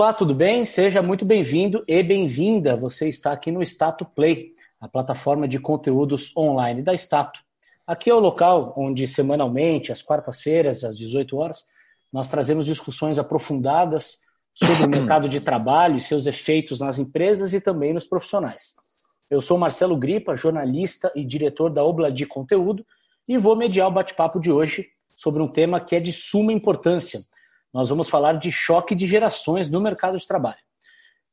Olá, tudo bem? Seja muito bem-vindo e bem-vinda. Você está aqui no Stato Play, a plataforma de conteúdos online da Stato. Aqui é o local onde semanalmente, às quartas-feiras, às 18 horas, nós trazemos discussões aprofundadas sobre o mercado de trabalho e seus efeitos nas empresas e também nos profissionais. Eu sou Marcelo Gripa, jornalista e diretor da Obla de Conteúdo, e vou mediar o bate-papo de hoje sobre um tema que é de suma importância – nós vamos falar de choque de gerações no mercado de trabalho.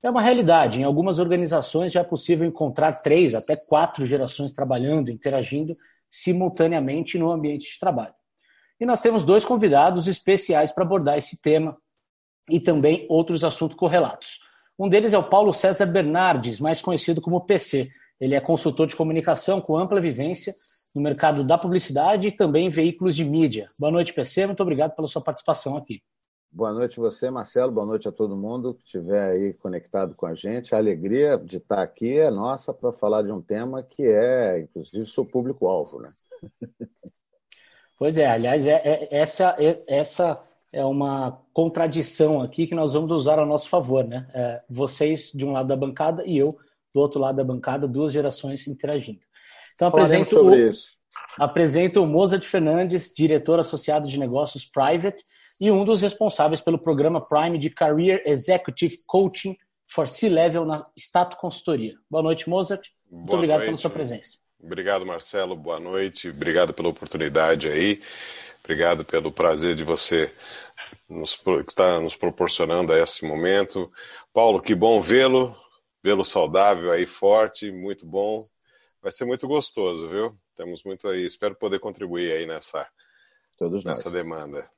É uma realidade. Em algumas organizações já é possível encontrar três até quatro gerações trabalhando, interagindo simultaneamente no ambiente de trabalho. E nós temos dois convidados especiais para abordar esse tema e também outros assuntos correlatos. Um deles é o Paulo César Bernardes, mais conhecido como PC. Ele é consultor de comunicação com ampla vivência no mercado da publicidade e também em veículos de mídia. Boa noite, PC. Muito obrigado pela sua participação aqui. Boa noite a você, Marcelo. Boa noite a todo mundo que estiver aí conectado com a gente. A alegria de estar aqui é nossa para falar de um tema que é, inclusive, seu público-alvo. Né? Pois é, aliás, é, é, essa, é, essa é uma contradição aqui que nós vamos usar a nosso favor. Né? É, vocês de um lado da bancada e eu do outro lado da bancada, duas gerações interagindo. Então, apresento sobre o, isso. apresento o Mozart Fernandes, diretor associado de negócios Private e um dos responsáveis pelo programa Prime de Career Executive Coaching for C-Level na Stato Consultoria. Boa noite, Mozart. Muito Boa obrigado noite. pela sua presença. Obrigado, Marcelo. Boa noite. Obrigado pela oportunidade aí. Obrigado pelo prazer de você nos, estar nos proporcionando a esse momento. Paulo, que bom vê-lo, vê-lo saudável aí, forte, muito bom. Vai ser muito gostoso, viu? Temos muito aí. Espero poder contribuir aí nessa, Todos nessa nós. demanda.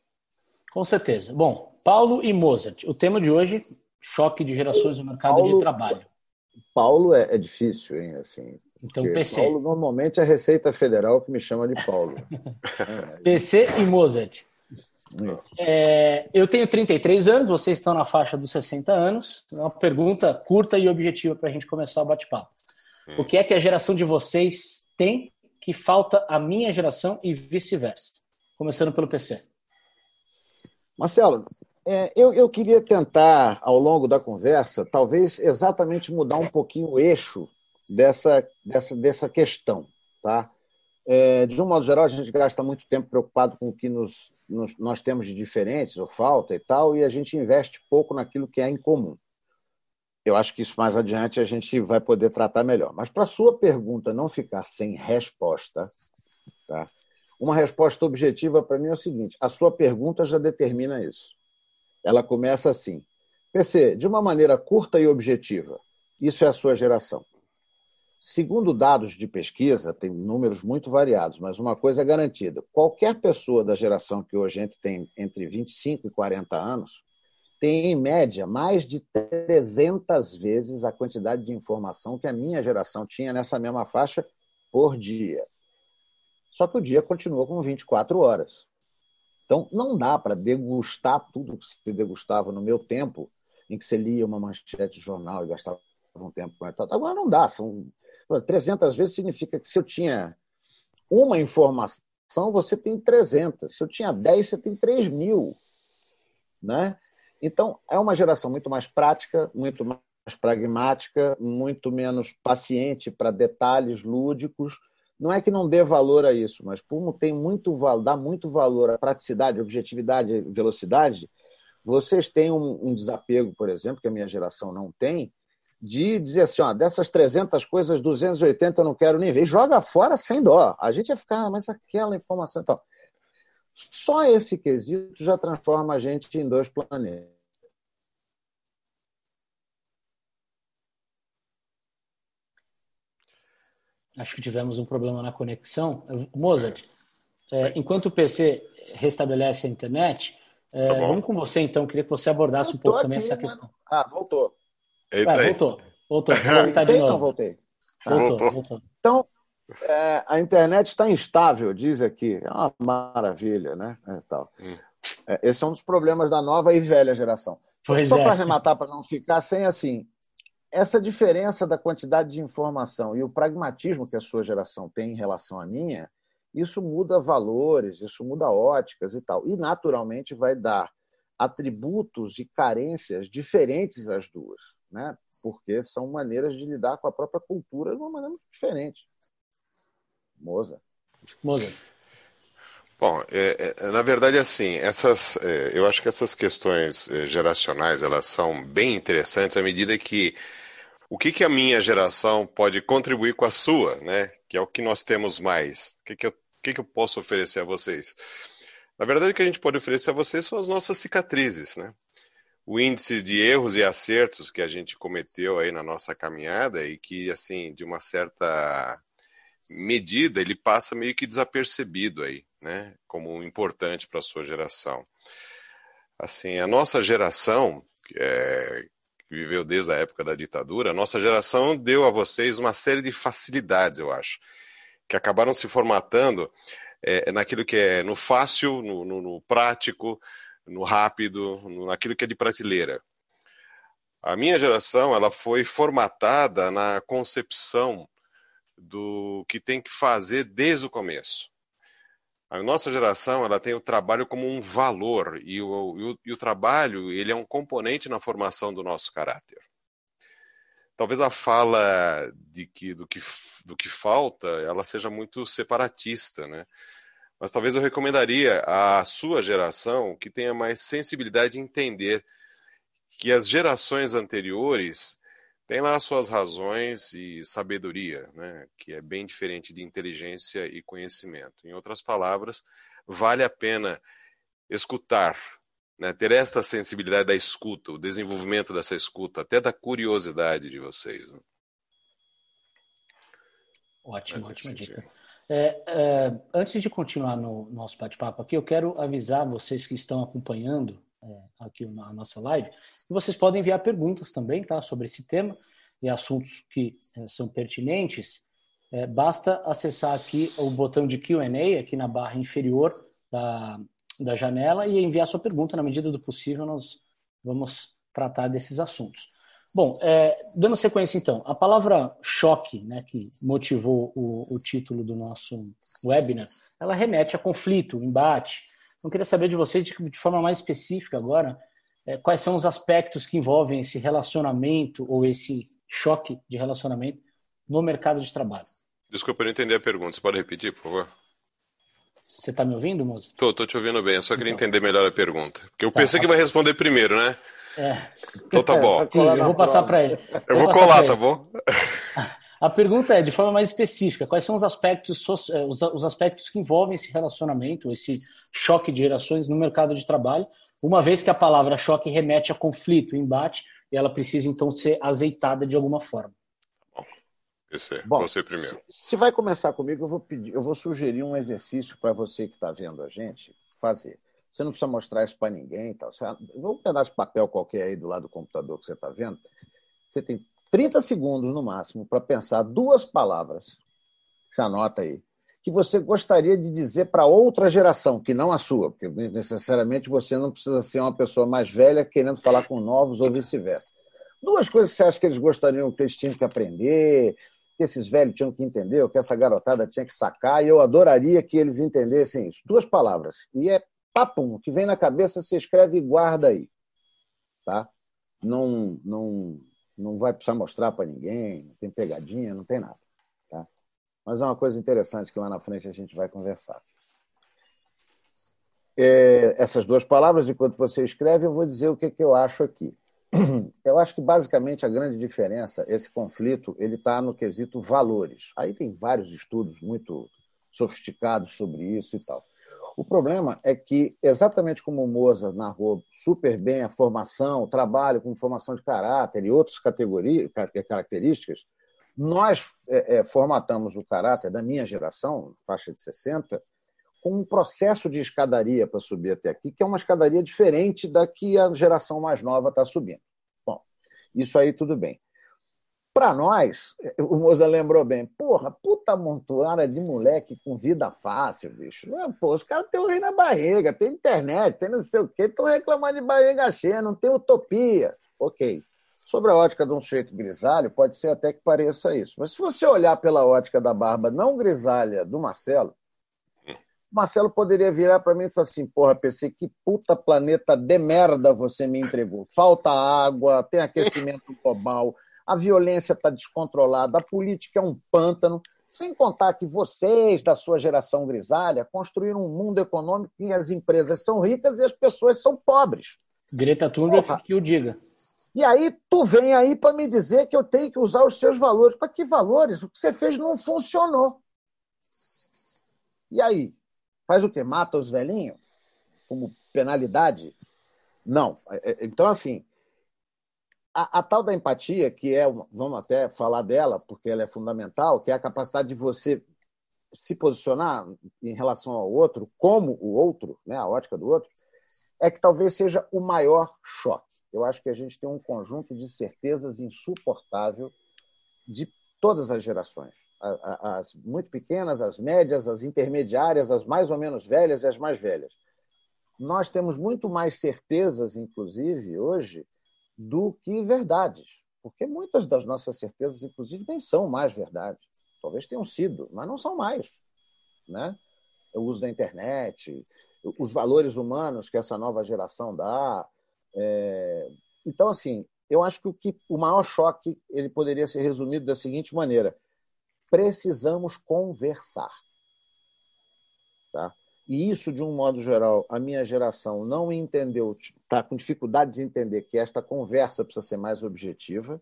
Com certeza. Bom, Paulo e Mozart. O tema de hoje, choque de gerações no mercado Paulo, de trabalho. Paulo é, é difícil, hein? Assim, então, PC. Paulo, normalmente, é a Receita Federal que me chama de Paulo. PC e Mozart. É, eu tenho 33 anos, vocês estão na faixa dos 60 anos. É uma pergunta curta e objetiva para a gente começar o bate-papo. Hum. O que é que a geração de vocês tem que falta a minha geração e vice-versa? Começando pelo PC. Marcelo, é, eu, eu queria tentar, ao longo da conversa, talvez exatamente mudar um pouquinho o eixo dessa, dessa, dessa questão. Tá? É, de um modo geral, a gente gasta muito tempo preocupado com o que nos, nos, nós temos de diferentes ou falta e tal, e a gente investe pouco naquilo que é em comum. Eu acho que isso mais adiante a gente vai poder tratar melhor. Mas para a sua pergunta não ficar sem resposta, tá? Uma resposta objetiva para mim é o seguinte: a sua pergunta já determina isso. Ela começa assim: PC, de uma maneira curta e objetiva, isso é a sua geração. Segundo dados de pesquisa, tem números muito variados, mas uma coisa é garantida: qualquer pessoa da geração que hoje tem entre 25 e 40 anos tem, em média, mais de 300 vezes a quantidade de informação que a minha geração tinha nessa mesma faixa por dia. Só que o dia continua com 24 horas. Então, não dá para degustar tudo que se degustava no meu tempo, em que você lia uma manchete de jornal e gastava um tempo com ela. Agora não dá. São 300 vezes significa que se eu tinha uma informação, você tem 300. Se eu tinha 10, você tem 3 mil. Né? Então, é uma geração muito mais prática, muito mais pragmática, muito menos paciente para detalhes lúdicos não é que não dê valor a isso, mas como tem muito dá muito valor à praticidade, objetividade, velocidade, vocês têm um, um, desapego, por exemplo, que a minha geração não tem, de dizer assim, ó, dessas 300 coisas, 280 eu não quero nem ver. Joga fora sem dó. A gente ia ficar, ah, mas aquela informação então. Só esse quesito já transforma a gente em dois planetas. Acho que tivemos um problema na conexão. Mozart, é, enquanto o PC restabelece a internet, é, tá vamos com você então. Queria que você abordasse um pouco aqui, também essa né? questão. Ah, voltou. Eita Vai, voltou. Voltou. Voltou. de novo. voltei. Voltou, voltou. Então, é, a internet está instável, diz aqui. É uma maravilha, né? É, tal. Hum. É, esse é um dos problemas da nova e velha geração. Pois Só para arrematar, para não ficar sem assim, essa diferença da quantidade de informação e o pragmatismo que a sua geração tem em relação à minha, isso muda valores, isso muda óticas e tal. E, naturalmente, vai dar atributos e carências diferentes as duas, né? porque são maneiras de lidar com a própria cultura de uma maneira muito diferente. Moza. Moza. Bom, é, é, na verdade, assim, essas, é, eu acho que essas questões é, geracionais elas são bem interessantes à medida que o que, que a minha geração pode contribuir com a sua, né? Que é o que nós temos mais. O que, que, eu, que, que eu posso oferecer a vocês? Na verdade, o que a gente pode oferecer a vocês são as nossas cicatrizes, né? O índice de erros e acertos que a gente cometeu aí na nossa caminhada e que, assim, de uma certa medida, ele passa meio que desapercebido aí, né? Como importante para a sua geração. Assim, a nossa geração, é, que viveu desde a época da ditadura, a nossa geração deu a vocês uma série de facilidades, eu acho, que acabaram se formatando é, naquilo que é no fácil, no, no, no prático, no rápido, no, naquilo que é de prateleira. A minha geração ela foi formatada na concepção do que tem que fazer desde o começo. A nossa geração ela tem o trabalho como um valor e o, e o, e o trabalho ele é um componente na formação do nosso caráter. Talvez a fala de que, do, que, do que falta ela seja muito separatista, né? Mas talvez eu recomendaria à sua geração que tenha mais sensibilidade de entender que as gerações anteriores tem lá suas razões e sabedoria, né, que é bem diferente de inteligência e conhecimento. Em outras palavras, vale a pena escutar, né, ter esta sensibilidade da escuta, o desenvolvimento dessa escuta, até da curiosidade de vocês. Né? Ótimo, ótima dica. É, é, antes de continuar no nosso bate-papo aqui, eu quero avisar vocês que estão acompanhando é, aqui a nossa live. E vocês podem enviar perguntas também, tá, sobre esse tema e assuntos que é, são pertinentes. É, basta acessar aqui o botão de Q&A aqui na barra inferior da, da janela e enviar sua pergunta. Na medida do possível, nós vamos tratar desses assuntos. Bom, é, dando sequência então, a palavra choque, né, que motivou o, o título do nosso webinar, ela remete a conflito, embate, eu queria saber de vocês, de, de forma mais específica agora, é, quais são os aspectos que envolvem esse relacionamento ou esse choque de relacionamento no mercado de trabalho. Desculpa, eu não entendi a pergunta. Você pode repetir, por favor? Você está me ouvindo? Tô, tô te ouvindo bem. Eu só queria então. entender melhor a pergunta. Porque eu tá, pensei tá. que vai responder primeiro, né? É. Então tá bom. Sim, eu vou passar para ele. Eu vou, vou colar, tá bom? A pergunta é, de forma mais específica, quais são os aspectos, eh, os aspectos que envolvem esse relacionamento, esse choque de gerações no mercado de trabalho, uma vez que a palavra choque remete a conflito, embate, e ela precisa então ser azeitada de alguma forma. Bom, esse é Bom, você primeiro. Se, se vai começar comigo, eu vou pedir, eu vou sugerir um exercício para você que está vendo a gente fazer. Você não precisa mostrar isso para ninguém, tal. Você, um pedaço de papel qualquer aí do lado do computador que você está vendo. Você tem 30 segundos no máximo para pensar duas palavras, você anota aí, que você gostaria de dizer para outra geração, que não a sua, porque necessariamente você não precisa ser uma pessoa mais velha querendo falar com novos ou vice-versa. Duas coisas que você acha que eles gostariam que eles tinham que aprender, que esses velhos tinham que entender, ou que essa garotada tinha que sacar, e eu adoraria que eles entendessem isso. Duas palavras. E é papum, que vem na cabeça, você escreve e guarda aí. Tá? Não, não, não vai precisar mostrar para ninguém, não tem pegadinha, não tem nada. Tá? Mas é uma coisa interessante que lá na frente a gente vai conversar. É, essas duas palavras, enquanto você escreve, eu vou dizer o que, que eu acho aqui. Eu acho que basicamente a grande diferença, esse conflito, ele está no quesito valores. Aí tem vários estudos muito sofisticados sobre isso e tal. O problema é que, exatamente como o Moza narrou super bem a formação, o trabalho com formação de caráter e outras categorias, características, nós é, é, formatamos o caráter da minha geração, faixa de 60, com um processo de escadaria para subir até aqui, que é uma escadaria diferente da que a geração mais nova está subindo. Bom, isso aí tudo bem. Para nós, o Moza lembrou bem, porra, puta montuária de moleque com vida fácil, bicho. Não, pô, os caras têm o rei na barriga, tem internet, tem não sei o quê, estão reclamando de barriga cheia, não tem utopia. Ok. Sobre a ótica de um sujeito grisalho, pode ser até que pareça isso. Mas se você olhar pela ótica da barba não grisalha do Marcelo, Marcelo poderia virar para mim e falar assim: porra, PC, que puta planeta de merda você me entregou. Falta água, tem aquecimento global, a violência está descontrolada, a política é um pântano. Sem contar que vocês, da sua geração grisalha, construíram um mundo econômico em que as empresas são ricas e as pessoas são pobres. Greta Thunberg que o diga. E aí tu vem aí para me dizer que eu tenho que usar os seus valores. Para que valores? O que você fez não funcionou. E aí? Faz o quê? Mata os velhinhos? Como penalidade? Não. É, é, então, assim, a, a, tal da empatia, que é, vamos até falar dela, porque ela é fundamental, que é a capacidade de você se posicionar em relação ao outro como o outro, né, a ótica do outro, é que talvez seja o maior choque. Eu acho que a gente tem um conjunto de certezas insuportável de todas as gerações. As muito pequenas, as médias, as intermediárias, as mais ou menos velhas e as mais velhas. Nós temos muito mais certezas, inclusive, hoje, do que verdades. Porque muitas das nossas certezas, inclusive, nem são mais verdades. Talvez tenham sido, mas não são mais. Né? O uso da internet, os valores humanos que essa nova geração dá. É... Então, assim, eu acho que o, que o maior choque ele poderia ser resumido da seguinte maneira: precisamos conversar. Tá? E isso, de um modo geral, a minha geração não entendeu, está com dificuldade de entender que esta conversa precisa ser mais objetiva.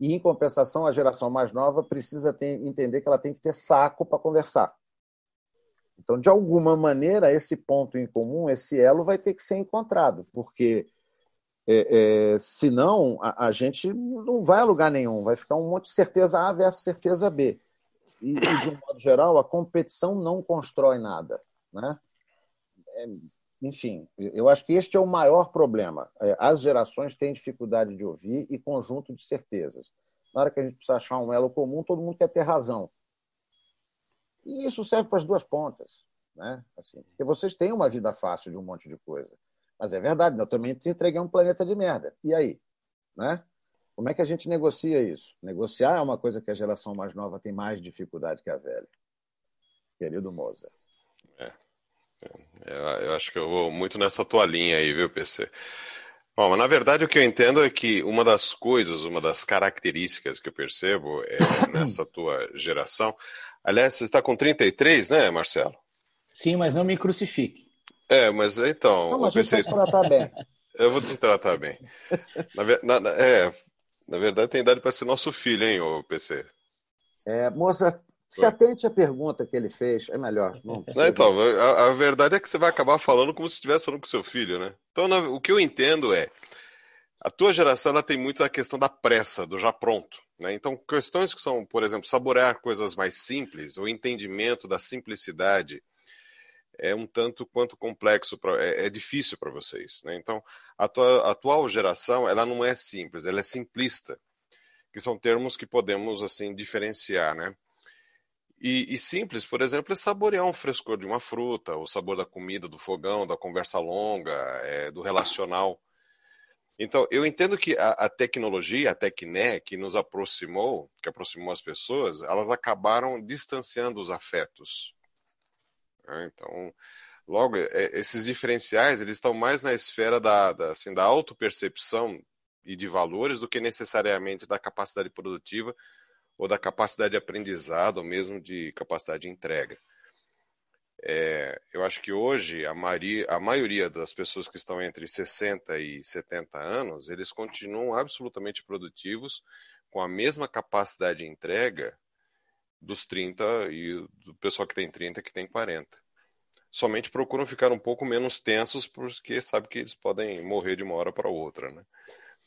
E, em compensação, a geração mais nova precisa ter, entender que ela tem que ter saco para conversar. Então, de alguma maneira, esse ponto em comum, esse elo, vai ter que ser encontrado, porque é, é, senão a, a, gente não vai a lugar nenhum, vai ficar um monte de certeza A versus certeza B. E, e de um modo geral, a competição não constrói nada. Né? É, enfim, eu acho que este é o maior problema. É, as gerações têm dificuldade de ouvir e conjunto de certezas. Na hora que a gente precisa achar um elo comum, todo mundo quer ter razão. E isso serve para as duas pontas. Né? Assim, porque vocês têm uma vida fácil de um monte de coisa. Mas é verdade, eu também entreguei um planeta de merda. E aí? Né? Como é que a gente negocia isso? Negociar é uma coisa que a geração mais nova tem mais dificuldade que a velha. Querido Mozart. É. Eu acho que eu vou muito nessa tua linha aí, viu, PC? Bom, mas na verdade o que eu entendo é que uma das coisas, uma das características que eu percebo é nessa tua geração. Aliás, você está com 33, né, Marcelo? Sim, mas não me crucifique. É, mas então. Não, mas eu pensei... tratar bem. Eu vou te tratar bem. Na, na, é, na verdade, tem idade para ser nosso filho, hein, o PC? É, moça, se atente à pergunta que ele fez, é melhor. Não, então, a, a, verdade é que você vai acabar falando como se estivesse falando com seu filho, né? Então, na, o que eu entendo é. A tua geração ela tem muito a questão da pressa, do já pronto. Né? Então, questões que são, por exemplo, saborear coisas mais simples, o entendimento da simplicidade, é um tanto quanto complexo, pra, é, é difícil para vocês. Né? Então, a, tua, a atual geração ela não é simples, ela é simplista, que são termos que podemos assim diferenciar, né? E, e, simples, por exemplo, é saborear um frescor de uma fruta, o sabor da comida, do fogão, da conversa longa, é, do relacional. Então, eu entendo que a, a, tecnologia, a Tecné, que nos aproximou, que aproximou as pessoas, elas acabaram distanciando os afetos. Né? Então, logo, é, esses diferenciais eles estão mais na esfera da, da, assim, da autopercepção e de valores do que necessariamente da capacidade produtiva ou da capacidade de aprendizado ou mesmo de capacidade de entrega. É, eu acho que hoje a a maioria das pessoas que estão entre 60 e 70 anos, eles continuam absolutamente produtivos com a mesma capacidade de entrega dos 30 e do pessoal que tem 30 que tem 40. Somente procuram ficar um pouco menos tensos porque sabe que eles podem morrer de uma hora para outra, né?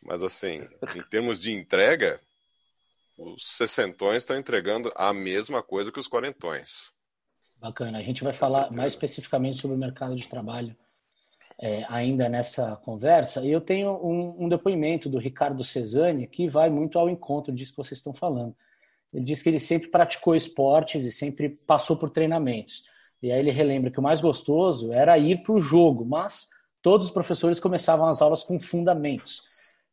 Mas assim, em termos de entrega, os sessentões estão entregando a mesma coisa que os quarentões. Bacana. A gente vai falar mais especificamente sobre o mercado de trabalho é, ainda nessa conversa. E eu tenho um, um, depoimento do Ricardo Cesani que vai muito ao encontro disso que vocês estão falando. Ele diz que ele sempre praticou esportes e sempre passou por treinamentos. E aí ele relembra que o mais gostoso era ir para o jogo, mas todos os professores começavam as aulas com fundamentos.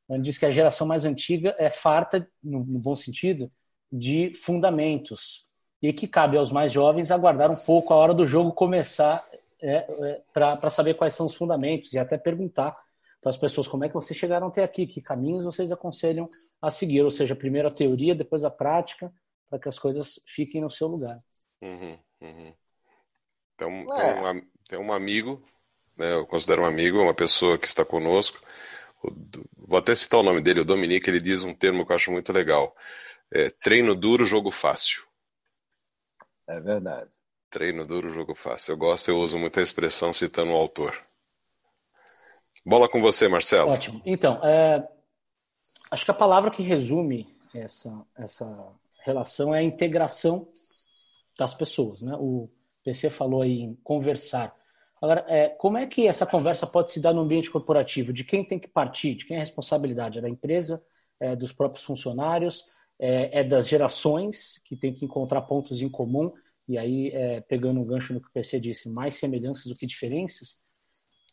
Ele diz que a geração mais antiga é farta, no, no bom sentido, de fundamentos. e que cabe aos mais jovens aguardar um pouco a hora do jogo começar é, é, para saber quais são os fundamentos e até perguntar para as pessoas como é que vocês chegaram até aqui, que caminhos vocês aconselham a seguir, ou seja, primeiro a teoria, depois a prática, para que as coisas fiquem no seu lugar. Uhum, uhum. Então, é. tem, um, tem um amigo, né, eu considero um amigo, uma pessoa que está conosco, vou até citar o nome dele, o Dominique, ele diz um termo que eu acho muito legal, é, treino duro, jogo fácil. É verdade. Treino duro, jogo fácil. Eu gosto, eu uso muita expressão citando o autor. Bola com você, Marcelo. Ótimo. Então, é, acho que a palavra que resume essa, essa relação é a integração das pessoas. Né? O PC falou aí em conversar. Agora, é, como é que essa conversa pode se dar no ambiente corporativo? De quem tem que partir? De quem é a responsabilidade? É da empresa? É dos próprios funcionários? É, é das gerações que tem que encontrar pontos em comum? E aí, é, pegando um gancho no que o PC disse, mais semelhanças do que diferenças?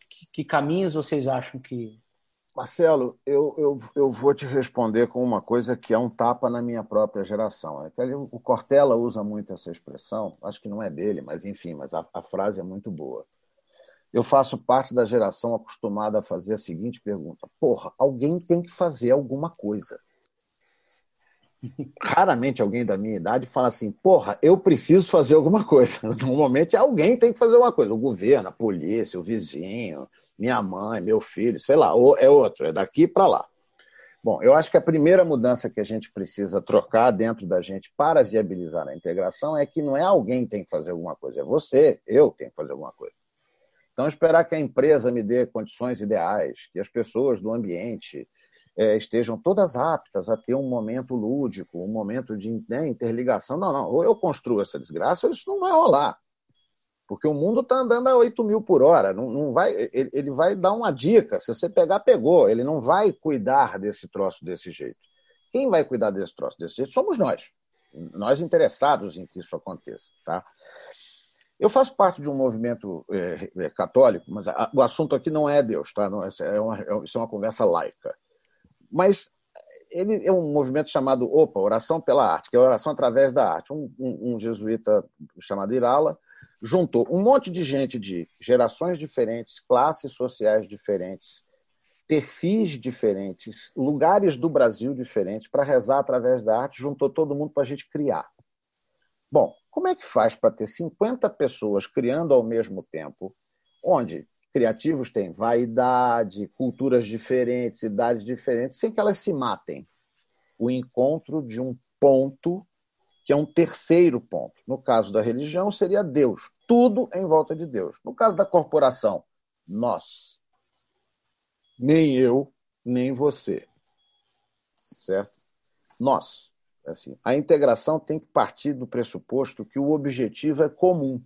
Que, que caminhos vocês acham que. Marcelo, eu, eu, eu vou te responder com uma coisa que é um tapa na minha própria geração. É o Cortella usa muito essa expressão, acho que não é dele, mas enfim, mas a, a frase é muito boa. Eu faço parte da geração acostumada a fazer a seguinte pergunta: porra, alguém tem que fazer alguma coisa. Raramente alguém da minha idade fala assim, porra, eu preciso fazer alguma coisa. Normalmente alguém tem que fazer alguma coisa. O governo, a polícia, o vizinho, minha mãe, meu filho, sei lá, ou é outro, é daqui para lá. Bom, eu acho que a primeira mudança que a gente precisa trocar dentro da gente para viabilizar a integração é que não é alguém que tem que fazer alguma coisa, é você, eu tenho que fazer alguma coisa. Então, esperar que a empresa me dê condições ideais, que as pessoas do ambiente, é, estejam todas aptas a ter um momento lúdico, um momento de né, interligação. Não, não, ou eu construo essa desgraça, ou isso não vai rolar. Porque o mundo está andando a 8 mil por hora. Não, não vai, ele, ele vai dar uma dica. Se você pegar, pegou. Ele não vai cuidar desse troço desse jeito. Quem vai cuidar desse troço desse jeito somos nós. Nós interessados em que isso aconteça. Tá? Eu faço parte de um movimento é, é, católico, mas a, o assunto aqui não é Deus, tá? Não, é uma, é, isso é uma conversa laica. Mas ele é um movimento chamado OPA, Oração pela Arte, que é oração através da arte. Um, um, um, jesuíta chamado Irala juntou um monte de gente de gerações diferentes, classes sociais diferentes, perfis diferentes, lugares do Brasil diferentes, para rezar através da arte, juntou todo mundo para a gente criar. Bom, como é que faz para ter 50 pessoas criando ao mesmo tempo, onde criativos têm vaidade, culturas diferentes, idades diferentes, sem que elas se matem. O encontro de um ponto que é um terceiro ponto. No caso da religião, seria Deus. Tudo em volta de Deus. No caso da corporação, nós. Nem eu, nem você. Certo? Nós. Assim, a integração tem que partir do pressuposto que o objetivo é comum.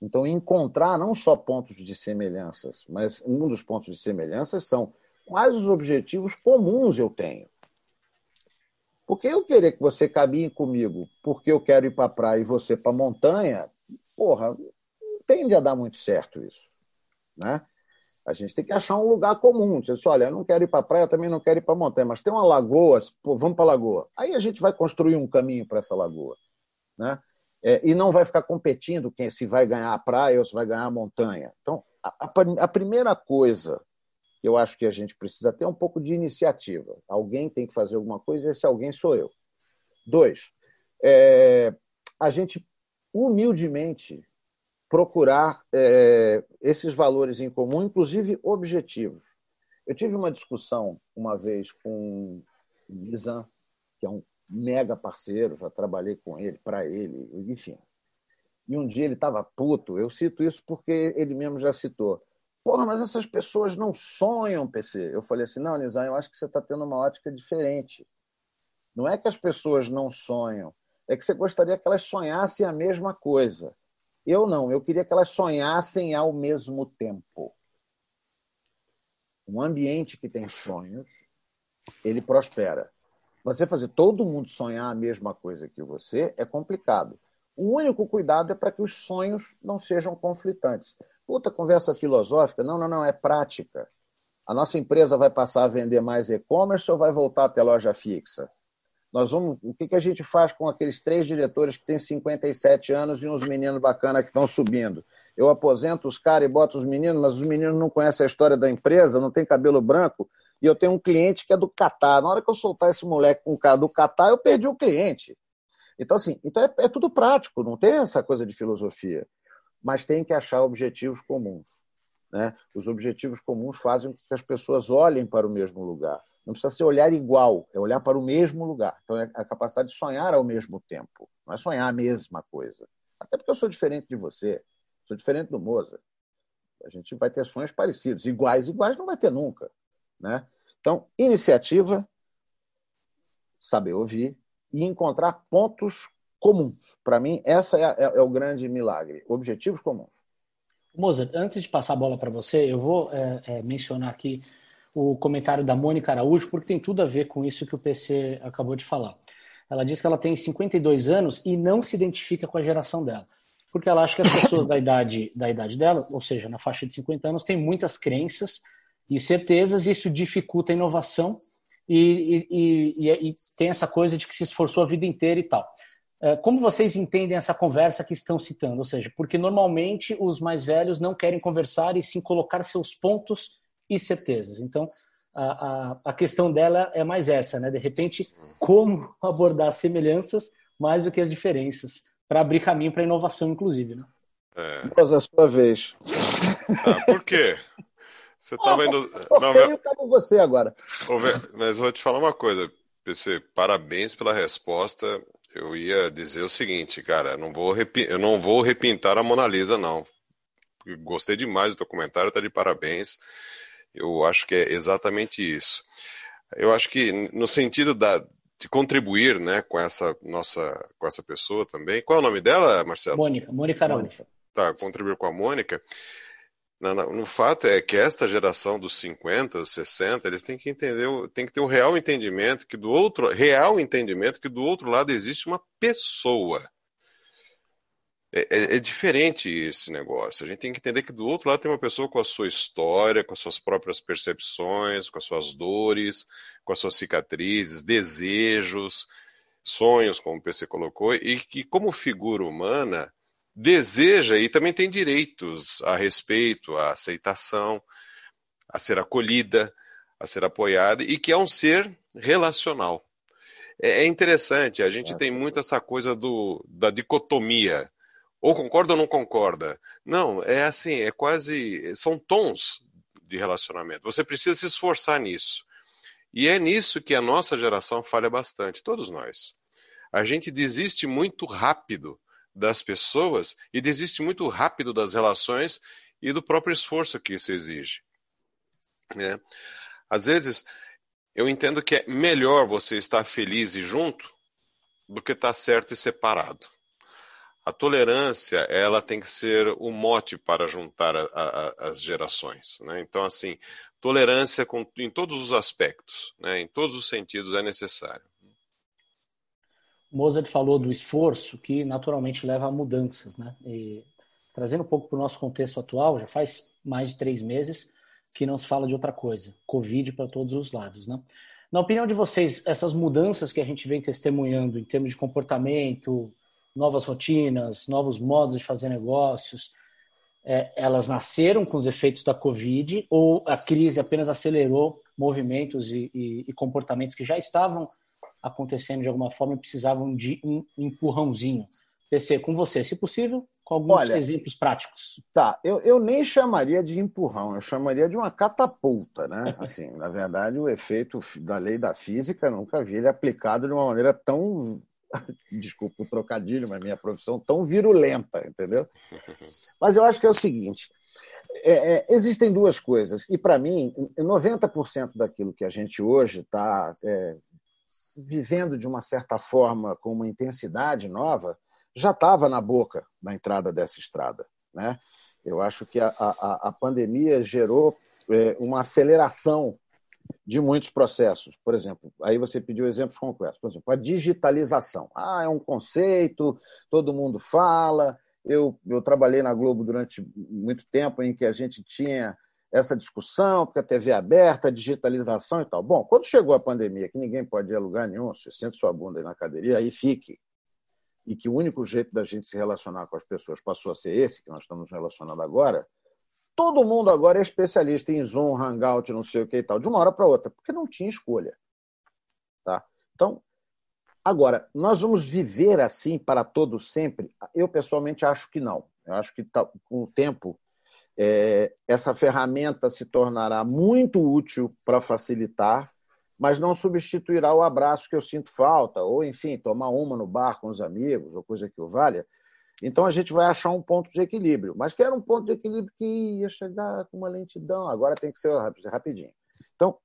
Então, encontrar não só pontos de semelhanças, mas um dos pontos de semelhanças são quais os objetivos comuns eu tenho. Porque eu querer que você caminhe comigo porque eu quero ir para a praia e você para a montanha, porra, tende a dar muito certo isso. Né? A gente tem que achar um lugar comum. Diz, olha, eu não quero ir para a praia, eu também não quero ir para a montanha, mas tem uma lagoa, pô, vamos para a lagoa. Aí a gente vai construir um caminho para essa lagoa. Né? é, e não vai ficar competindo quem se vai ganhar a praia ou se vai ganhar a montanha. Então, a, a, a primeira coisa que eu acho que a gente precisa ter é um pouco de iniciativa. Alguém tem que fazer alguma coisa, e esse alguém sou eu. Dois, é, a gente humildemente procurar é, esses valores em comum, inclusive objetivos. Eu tive uma discussão uma vez com o Nizam, que é um mega parceiro, já trabalhei com ele, para ele, enfim. E um dia ele estava puto, eu cito isso porque ele mesmo já citou. Porra, mas essas pessoas não sonham, PC. Eu falei assim: não, Nizam, eu acho que você está tendo uma ótica diferente. Não é que as pessoas não sonham, é que você gostaria que elas sonhassem a mesma coisa. Eu não, eu queria que elas sonhassem ao mesmo tempo. Um ambiente que tem sonhos, ele prospera. Você fazer todo mundo sonhar a mesma coisa que você é complicado. O único cuidado é para que os sonhos não sejam conflitantes. Puta conversa filosófica? Não, não, não, é prática. A nossa empresa vai passar a vender mais e-commerce ou vai voltar a ter loja fixa? Nós vamos, o que, que a gente faz com aqueles três diretores que têm 57 anos e uns meninos bacanas que estão subindo? Eu aposento os caras e boto os meninos, mas os meninos não conhecem a história da empresa, não tem cabelo branco, e eu tenho um cliente que é do Catar. Na hora que eu soltar esse moleque com o cara do Catar, eu perdi o cliente. Então, assim, então é, é tudo prático, não tem essa coisa de filosofia. Mas tem que achar objetivos comuns. Né? Os objetivos comuns fazem com que as pessoas olhem para o mesmo lugar. Não precisa ser olhar igual, é olhar para o mesmo lugar. Então, é a capacidade de sonhar ao mesmo tempo. Não é sonhar a mesma coisa. Até porque eu sou diferente de você, sou diferente do Moza. A gente vai ter sonhos parecidos. Iguais, iguais não vai ter nunca. Né? Então, iniciativa, saber ouvir e encontrar pontos comuns. Para mim, essa é, é, é, o grande milagre. Objetivos comuns. Moza, antes de passar a bola para você, eu vou é, é, mencionar aqui o comentário da Mônica Araújo, porque tem tudo a ver com isso que o PC acabou de falar. Ela diz que ela tem 52 anos e não se identifica com a geração dela. Porque ela acha que as pessoas da idade, da idade dela, ou seja, na faixa de 50 anos, têm muitas crenças e certezas, e isso dificulta a inovação e, e, e, e tem essa coisa de que se esforçou a vida inteira e tal. É, como vocês entendem essa conversa que estão citando? Ou seja, porque normalmente os mais velhos não querem conversar e sim colocar seus pontos e certezas. Então, a, a, a questão dela é mais essa, né? De repente, como abordar semelhanças mais do que as diferenças, para abrir caminho para inovação, inclusive. Né? É. Mas a sua vez. Ah, por quê? Você estava ah, indo. Não, meu... como você agora. Mas vou te falar uma coisa, PC. Parabéns pela resposta. Eu ia dizer o seguinte, cara, não vou eu não vou repintar a Mona Lisa, não. Gostei demais do documentário, tá de parabéns. Eu acho que é exatamente isso. Eu acho que no sentido da, de contribuir, né, com essa nossa, com essa pessoa também. Qual é o nome dela, Marcelo? Mônica, Mônica Araújo. Tá, contribuir com a Mônica. No, no, fato é que esta geração dos 50, dos 60, eles têm que entender, tem que ter o um real entendimento que do outro, real entendimento que do outro lado existe uma pessoa. É, é, é, diferente esse negócio. A gente tem que entender que do outro lado tem uma pessoa com a sua história, com as suas próprias percepções, com as suas dores, com as suas cicatrizes, desejos, sonhos, como o PC colocou, e que, como figura humana, deseja e também tem direitos a respeito, a aceitação, a ser acolhida, a ser apoiada e que é um ser relacional. É, é interessante, a gente tem muito essa coisa do, da dicotomia. Ou concorda ou não concorda. Não, é assim, é quase. São tons de relacionamento. Você precisa se esforçar nisso. E é nisso que a nossa geração falha bastante, todos nós. A gente desiste muito rápido das pessoas e desiste muito rápido das relações e do próprio esforço que isso exige. Né? Às vezes, eu entendo que é melhor você estar feliz e junto do que estar certo e separado. A tolerância, ela tem que ser o mote para juntar a, a, as gerações. Né? Então, assim, tolerância com, em todos os aspectos, né? em todos os sentidos é necessário. Mozart falou do esforço que naturalmente leva a mudanças, né? E, trazendo um pouco para o nosso contexto atual, já faz mais de três meses que não se fala de outra coisa, Covid para todos os lados, né? Na opinião de vocês, essas mudanças que a gente vem testemunhando em termos de comportamento, novas rotinas, novos modos de fazer negócios, é, elas nasceram com os efeitos da Covid ou a crise apenas acelerou movimentos e, e, e comportamentos que já estavam acontecendo de alguma forma e precisavam de um empurrãozinho. PC, com você, se possível, com alguns Olha, exemplos práticos. Tá, eu, eu nem chamaria de empurrão, eu chamaria de uma catapulta, né? Assim, na verdade, o efeito da lei da física nunca vi ele aplicado de uma maneira tão desculpa o trocadilho, mas minha profissão tão virulenta, entendeu? Mas eu acho que é o seguinte: é, é, existem duas coisas, e para mim, 90% daquilo que a gente hoje está é, vivendo de uma certa forma com uma intensidade nova, já estava na boca da entrada dessa estrada. Né? Eu acho que a, a, a pandemia gerou é, uma aceleração de muitos processos. Por exemplo, aí você pediu exemplos concretos. Por exemplo, a digitalização. Ah, é um conceito, todo mundo fala. Eu, eu trabalhei na Globo durante muito tempo em que a gente tinha essa discussão, porque a TV é aberta, digitalização e tal. Bom, quando chegou a pandemia, que ninguém pode ir a lugar nenhum, você sente sua bunda aí na cadeirinha, aí fique. E que o único jeito da gente se relacionar com as pessoas passou a ser esse, que nós estamos relacionando agora, todo mundo agora é especialista em Zoom, Hangout, não sei o que e tal, de uma hora para outra, porque não tinha escolha. Tá? Então, agora, nós vamos viver assim para todo sempre? Eu, pessoalmente, acho que não. Eu acho que com o tempo é, essa ferramenta se tornará muito útil para facilitar, mas não substituirá o abraço que eu sinto falta, ou, enfim, tomar uma no bar com os amigos, ou coisa que o valha. Então a gente vai achar um ponto de equilíbrio, mas que era um ponto de equilíbrio que ia chegar com uma lentidão, agora tem que ser rapidinho. Então,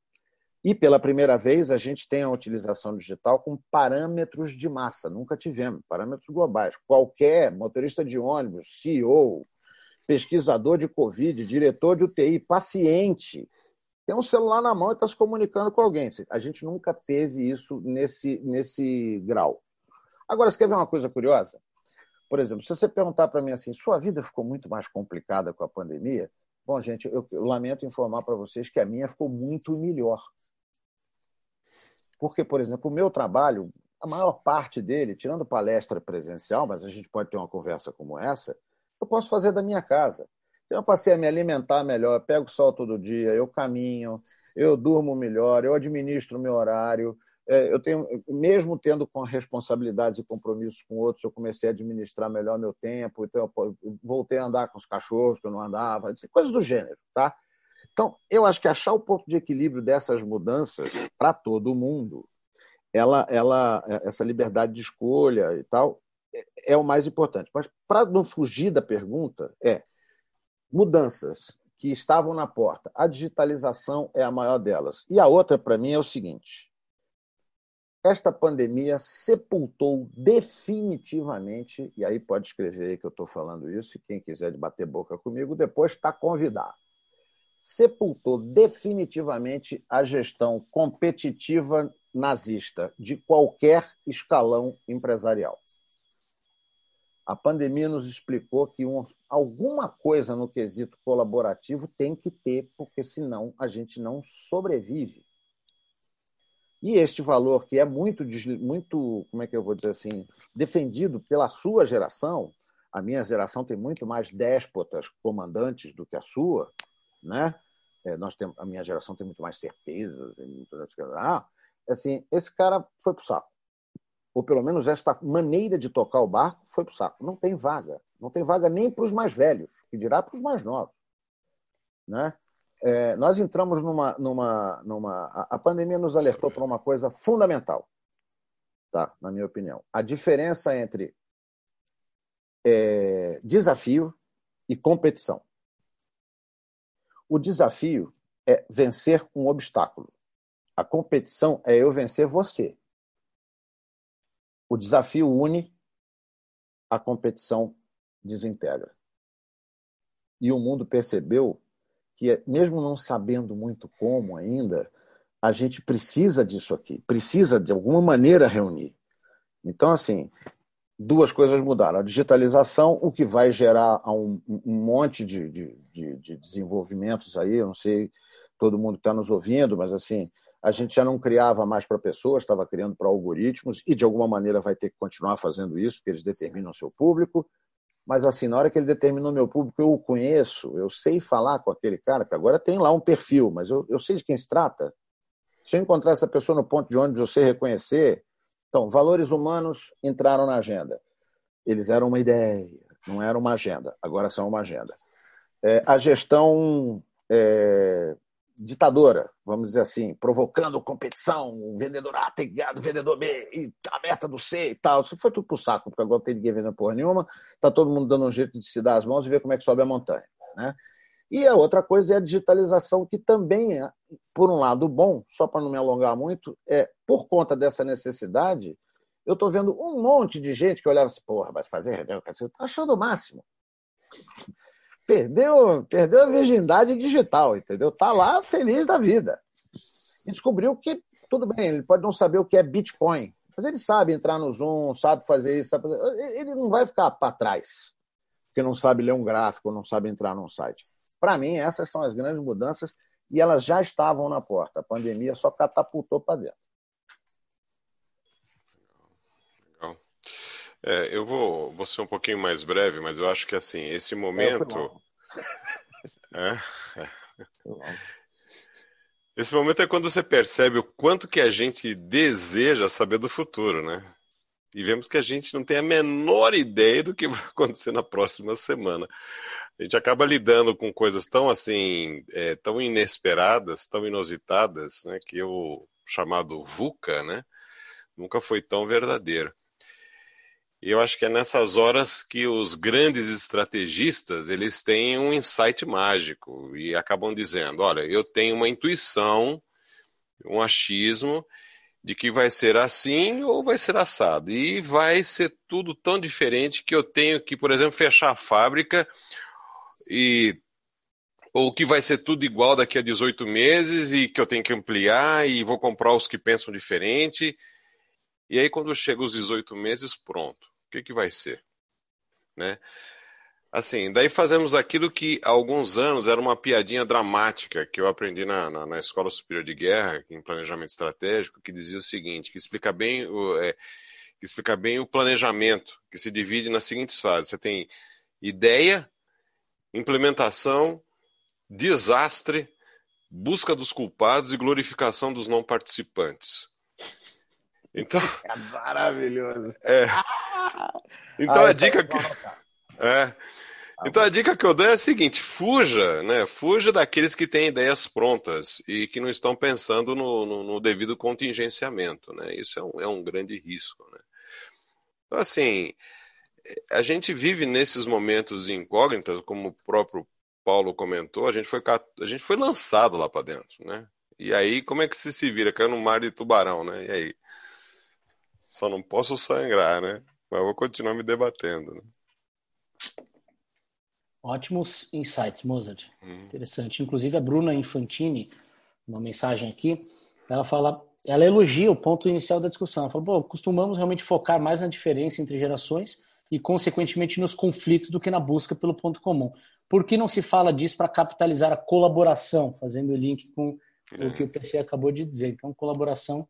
e pela primeira vez a gente tem a utilização digital com parâmetros de massa, nunca tivemos, parâmetros globais. Qualquer motorista de ônibus, CEO, pesquisador de Covid, diretor de UTI, paciente, tem um celular na mão e está se comunicando com alguém. A gente nunca teve isso nesse, nesse grau. Agora, você quer ver uma coisa curiosa? Por exemplo, se você perguntar para mim assim, sua vida ficou muito mais complicada com a pandemia? Bom, gente, eu, lamento informar para vocês que a minha ficou muito melhor. Porque, por exemplo, o meu trabalho, a maior parte dele, tirando palestra presencial, mas a gente pode ter uma conversa como essa, eu posso fazer da minha casa. Então, eu passei a me alimentar melhor, eu pego sol todo dia, eu caminho, eu durmo melhor, eu administro meu horário. É, eu tenho, mesmo tendo com responsabilidades e compromissos com outros, eu comecei a administrar melhor meu tempo. Então, eu voltei a andar com os cachorros que eu não andava, coisas do gênero, tá? Então, eu acho que achar o ponto de equilíbrio dessas mudanças para todo mundo, ela, ela, essa liberdade de escolha e tal, é o mais importante. Mas para não fugir da pergunta, é mudanças que estavam na porta. A digitalização é a maior delas. E a outra, para mim, é o seguinte: esta pandemia sepultou definitivamente, e aí pode escrever aí que eu estou falando isso, e quem quiser bater boca comigo, depois está convidado. Sepultou definitivamente a gestão competitiva nazista de qualquer escalão empresarial. A pandemia nos explicou que um, alguma coisa no quesito colaborativo tem que ter, porque senão a gente não sobrevive. E este valor, que é muito, muito, como é que eu vou dizer assim, defendido pela sua geração, a minha geração tem muito mais déspotas comandantes do que a sua, né? É, nós temos, a minha geração tem muito mais certezas, ah, assim, esse cara foi pro saco ou pelo menos esta maneira de tocar o barco, foi para o saco. Não tem vaga. Não tem vaga nem para os mais velhos, que dirá para os mais novos. Né? É, nós entramos numa. numa, numa a, pandemia nos alertou para uma coisa fundamental, tá? na minha opinião. A diferença entre é, desafio e competição. O desafio é vencer um obstáculo. A competição é eu vencer você. O desafio une, a competição desintegra. E o mundo percebeu que, mesmo não sabendo muito como ainda, a gente precisa disso aqui, precisa de alguma maneira reunir. Então, assim, duas coisas mudaram. A digitalização, o que vai gerar um, um monte de, de, de, desenvolvimentos aí, eu não sei todo mundo está nos ouvindo, mas assim, a gente já não criava mais para pessoas, estava criando para algoritmos, e de alguma maneira vai ter que continuar fazendo isso, porque eles determinam o seu público. Mas assim, na hora que ele determinou meu público, eu o conheço, eu sei falar com aquele cara, que agora tem lá um perfil, mas eu, eu sei de quem se trata. Se eu encontrar essa pessoa no ponto de ônibus, eu sei reconhecer. Então, valores humanos entraram na agenda. Eles eram uma ideia, não era uma agenda, agora são uma agenda. É, a gestão é, ditadora, vamos dizer assim, provocando competição, o vendedor A tem ganhado o vendedor B, e a meta do C e tal. Isso foi tudo pro saco, porque agora não tem ninguém vendendo porra nenhuma, tá todo mundo dando um jeito de se dar as mãos e ver como é que sobe a montanha. Né? E a outra coisa é a digitalização, que também, é, por um lado bom, só para não me alongar muito, é por conta dessa necessidade, eu estou vendo um monte de gente que olhava assim, porra, mas fazer reunião, está achando o máximo perdeu, perdeu a virgindade digital, entendeu? Tá lá feliz da vida. E descobriu que, tudo bem, ele pode não saber o que é Bitcoin, mas ele sabe entrar no Zoom, sabe fazer isso, sabe fazer... ele não vai ficar para trás, porque não sabe ler um gráfico, não sabe entrar num site. Para mim, essas são as grandes mudanças e elas já estavam na porta. A pandemia só catapultou para dentro. Legal. É, eu vou, vou ser um pouquinho mais breve, mas eu acho que assim, esse momento. É, é. Esse momento é quando você percebe o quanto que a gente deseja saber do futuro, né? E vemos que a gente não tem a menor ideia do que vai acontecer na próxima semana. A gente acaba lidando com coisas tão assim, é, tão inesperadas, tão inusitadas, né? Que o chamado VUCA, né? Nunca foi tão verdadeiro. E eu acho que é nessas horas que os grandes estrategistas eles têm um insight mágico e acabam dizendo: olha, eu tenho uma intuição, um achismo de que vai ser assim ou vai ser assado. E vai ser tudo tão diferente que eu tenho que, por exemplo, fechar a fábrica e ou que vai ser tudo igual daqui a 18 meses e que eu tenho que ampliar e vou comprar os que pensam diferente. E aí, quando chega os 18 meses, pronto que, que vai ser? Né? Assim, daí fazemos aquilo que há alguns anos era uma piadinha dramática que eu aprendi na, na, na Escola Superior de Guerra, em planejamento estratégico, que dizia o seguinte, que explica bem o, é, que explica bem o planejamento, que se divide nas seguintes fases. Você tem ideia, implementação, desastre, busca dos culpados e glorificação dos não participantes. Então, é maravilhoso. É. Então ah, a dica que é. Tá então a dica que eu dou é a seguinte: fuja, né? Fuja daqueles que têm ideias prontas e que não estão pensando no, no, no devido contingenciamento, né? Isso é um, é um grande risco, né? Então assim, a gente vive nesses momentos incógnitas, como o próprio Paulo comentou, a gente foi a gente foi lançado lá para dentro, né? E aí como é que se se vira? Caiu no mar de tubarão, né? E aí? Só não posso sangrar, né? Mas vou continuar me debatendo. Né? Ótimos insights, Mozart. Hum. Interessante. Inclusive a Bruna Infantini, uma mensagem aqui, ela fala, ela elogia o ponto inicial da discussão. Ela fala, Pô, costumamos realmente focar mais na diferença entre gerações e, consequentemente, nos conflitos do que na busca pelo ponto comum. Por que não se fala disso para capitalizar a colaboração, fazendo o link com é. o que o PC acabou de dizer? Então, colaboração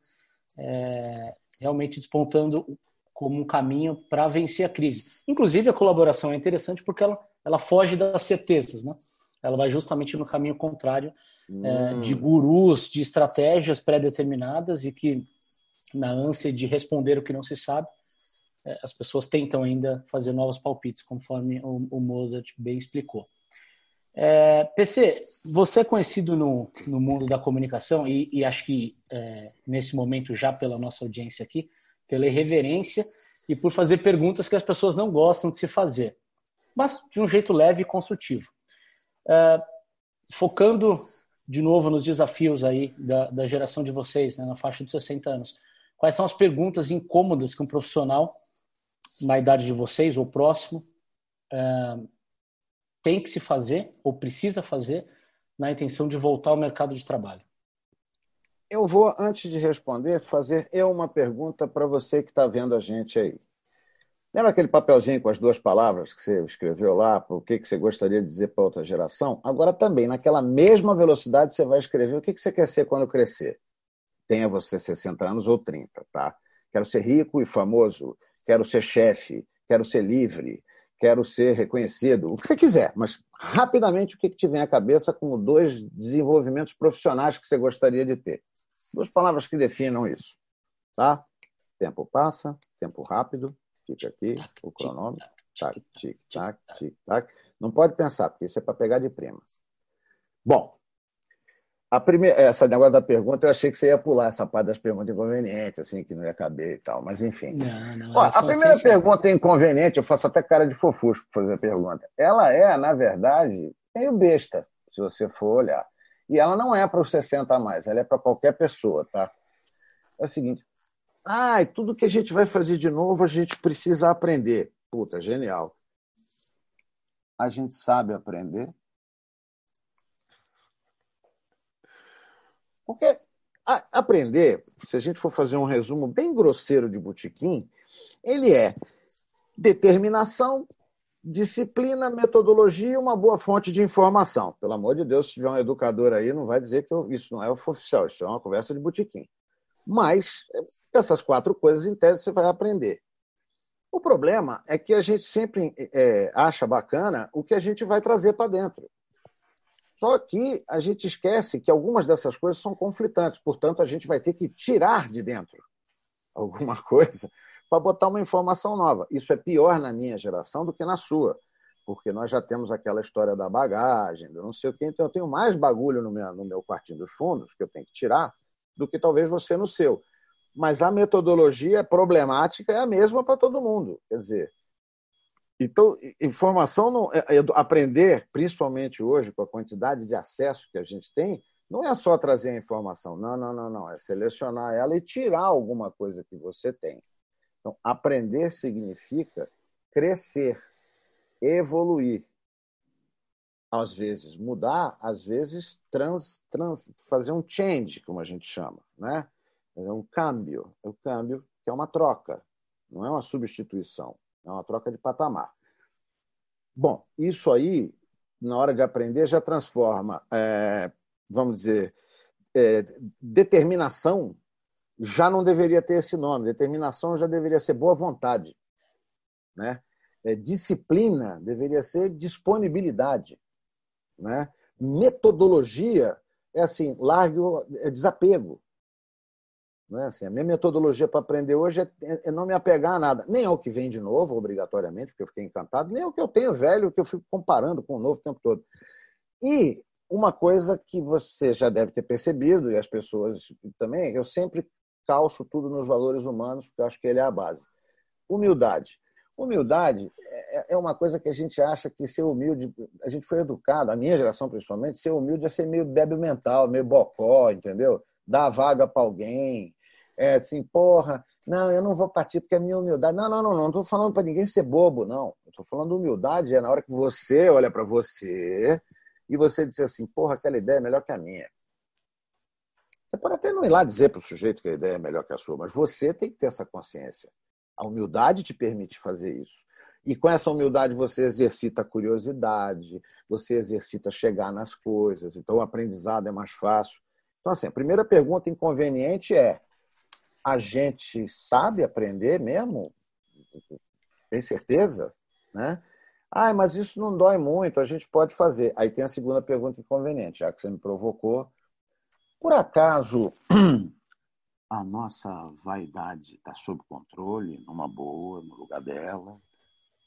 é, realmente despontando como um caminho para vencer a crise. Inclusive, a colaboração é interessante porque ela, ela foge das certezas, né? Ela vai justamente no caminho contrário hum. é, de gurus, de estratégias pré-determinadas e que, na ânsia de responder o que não se sabe, é, as pessoas tentam ainda fazer novos palpites, conforme o, o Mozart bem explicou. É, PC, você é conhecido no, no mundo da comunicação e, e acho que é, nesse momento já pela nossa audiência aqui, pela irreverência e por fazer perguntas que as pessoas não gostam de se fazer, mas de um jeito leve e construtivo. É, focando de novo nos desafios aí da, da geração de vocês, né, na faixa de 60 anos, quais são as perguntas incômodas que um profissional na idade de vocês ou próximo é, tem que se fazer ou precisa fazer na intenção de voltar ao mercado de trabalho? Eu vou, antes de responder, fazer eu uma pergunta para você que está vendo a gente aí. Lembra aquele papelzinho com as duas palavras que você escreveu lá, o que, você gostaria de dizer para outra geração? Agora também, naquela mesma velocidade, você vai escrever o que você quer ser quando crescer. Tenha você 60 anos ou 30, tá? Quero ser rico e famoso, quero ser chefe, quero ser livre, quero ser reconhecido, o que você quiser, mas rapidamente o que, te vem à cabeça como dois desenvolvimentos profissionais que você gostaria de ter. Duas palavras que definam isso. Tá? Tempo passa, tempo rápido, fica aqui, o cronômetro, tac, tic, tac, tic, tac. Não pode pensar, porque isso é para pegar de prima. Bom, a primeira, essa negócio da pergunta, eu achei que você ia pular essa parte das perguntas inconvenientes, assim, que não ia caber e tal, mas enfim. Não, não, Ó, a primeira pergunta é inconveniente, eu faço até cara de fofusco para fazer a pergunta. Ela é, na verdade, meio besta, se você for olhar. E ela não é para os 60 a mais, ela é para qualquer pessoa, tá? É o seguinte, ah, tudo que a gente vai fazer de novo, a gente precisa aprender. Puta, genial. A gente sabe aprender? Porque aprender, se a gente for fazer um resumo bem grosseiro de botequim, ele é determinação, Disciplina, metodologia e uma boa fonte de informação. Pelo amor de Deus, se tiver um educador aí, não vai dizer que eu, isso não é oficial, isso é uma conversa de botequim. Mas essas quatro coisas, em tese, você vai aprender. O problema é que a gente sempre é, acha bacana o que a gente vai trazer para dentro. Só que a gente esquece que algumas dessas coisas são conflitantes, portanto, a gente vai ter que tirar de dentro alguma coisa para botar uma informação nova. Isso é pior na minha geração do que na sua, porque nós já temos aquela história da bagagem, do não sei o quê, então eu tenho mais bagulho no meu, no meu quartinho dos fundos que eu tenho que tirar do que talvez você no seu. Mas a metodologia problemática é a mesma para todo mundo. Quer dizer, então, informação, não, é, é, aprender, principalmente hoje, com a quantidade de acesso que a gente tem, não é só trazer a informação. Não, não, não, não. É selecionar ela e tirar alguma coisa que você tem. Então, aprender significa crescer, evoluir. Às vezes mudar, às vezes trans, trans, fazer um change, como a gente chama, né? É um câmbio, é um câmbio que é uma troca, não é uma substituição, é uma troca de patamar. Bom, isso aí, na hora de aprender, já transforma, é, vamos dizer, é, determinação já não deveria ter esse nome. Determinação já deveria ser boa vontade. Né? É, disciplina deveria ser disponibilidade. Né? Metodologia é assim, largo, é desapego. É assim, a minha metodologia para aprender hoje é, é, não me apegar a nada. Nem ao que vem de novo, obrigatoriamente, porque eu fiquei encantado, nem ao que eu tenho velho, que eu fico comparando com o novo o tempo todo. E uma coisa que você já deve ter percebido, e as pessoas também, eu sempre calço tudo nos valores humanos, porque eu acho que ele é a base. Humildade. Humildade é, é uma coisa que a gente acha que ser humilde, a gente foi educado, a minha geração principalmente, ser humilde é ser meio débil mental, meio bocó, entendeu? Dar vaga para alguém. É assim, porra, não, eu não vou partir porque é minha humildade. Não, não, não, não estou falando para ninguém ser bobo, não. Estou falando humildade é na hora que você olha para você e você diz assim, porra, aquela ideia é melhor que a minha. Você pode até não ir lá dizer para o sujeito que a ideia é melhor que a sua, mas você tem que ter essa consciência. A humildade te permite fazer isso. E com essa humildade você exercita a curiosidade, você exercita chegar nas coisas, então o aprendizado é mais fácil. Então, assim, a primeira pergunta inconveniente é: a gente sabe aprender mesmo? Tem certeza? Né? Ah, mas isso não dói muito, a gente pode fazer. Aí tem a segunda pergunta inconveniente, já que você me provocou, por acaso a nossa vaidade está sob controle, numa boa, no lugar dela?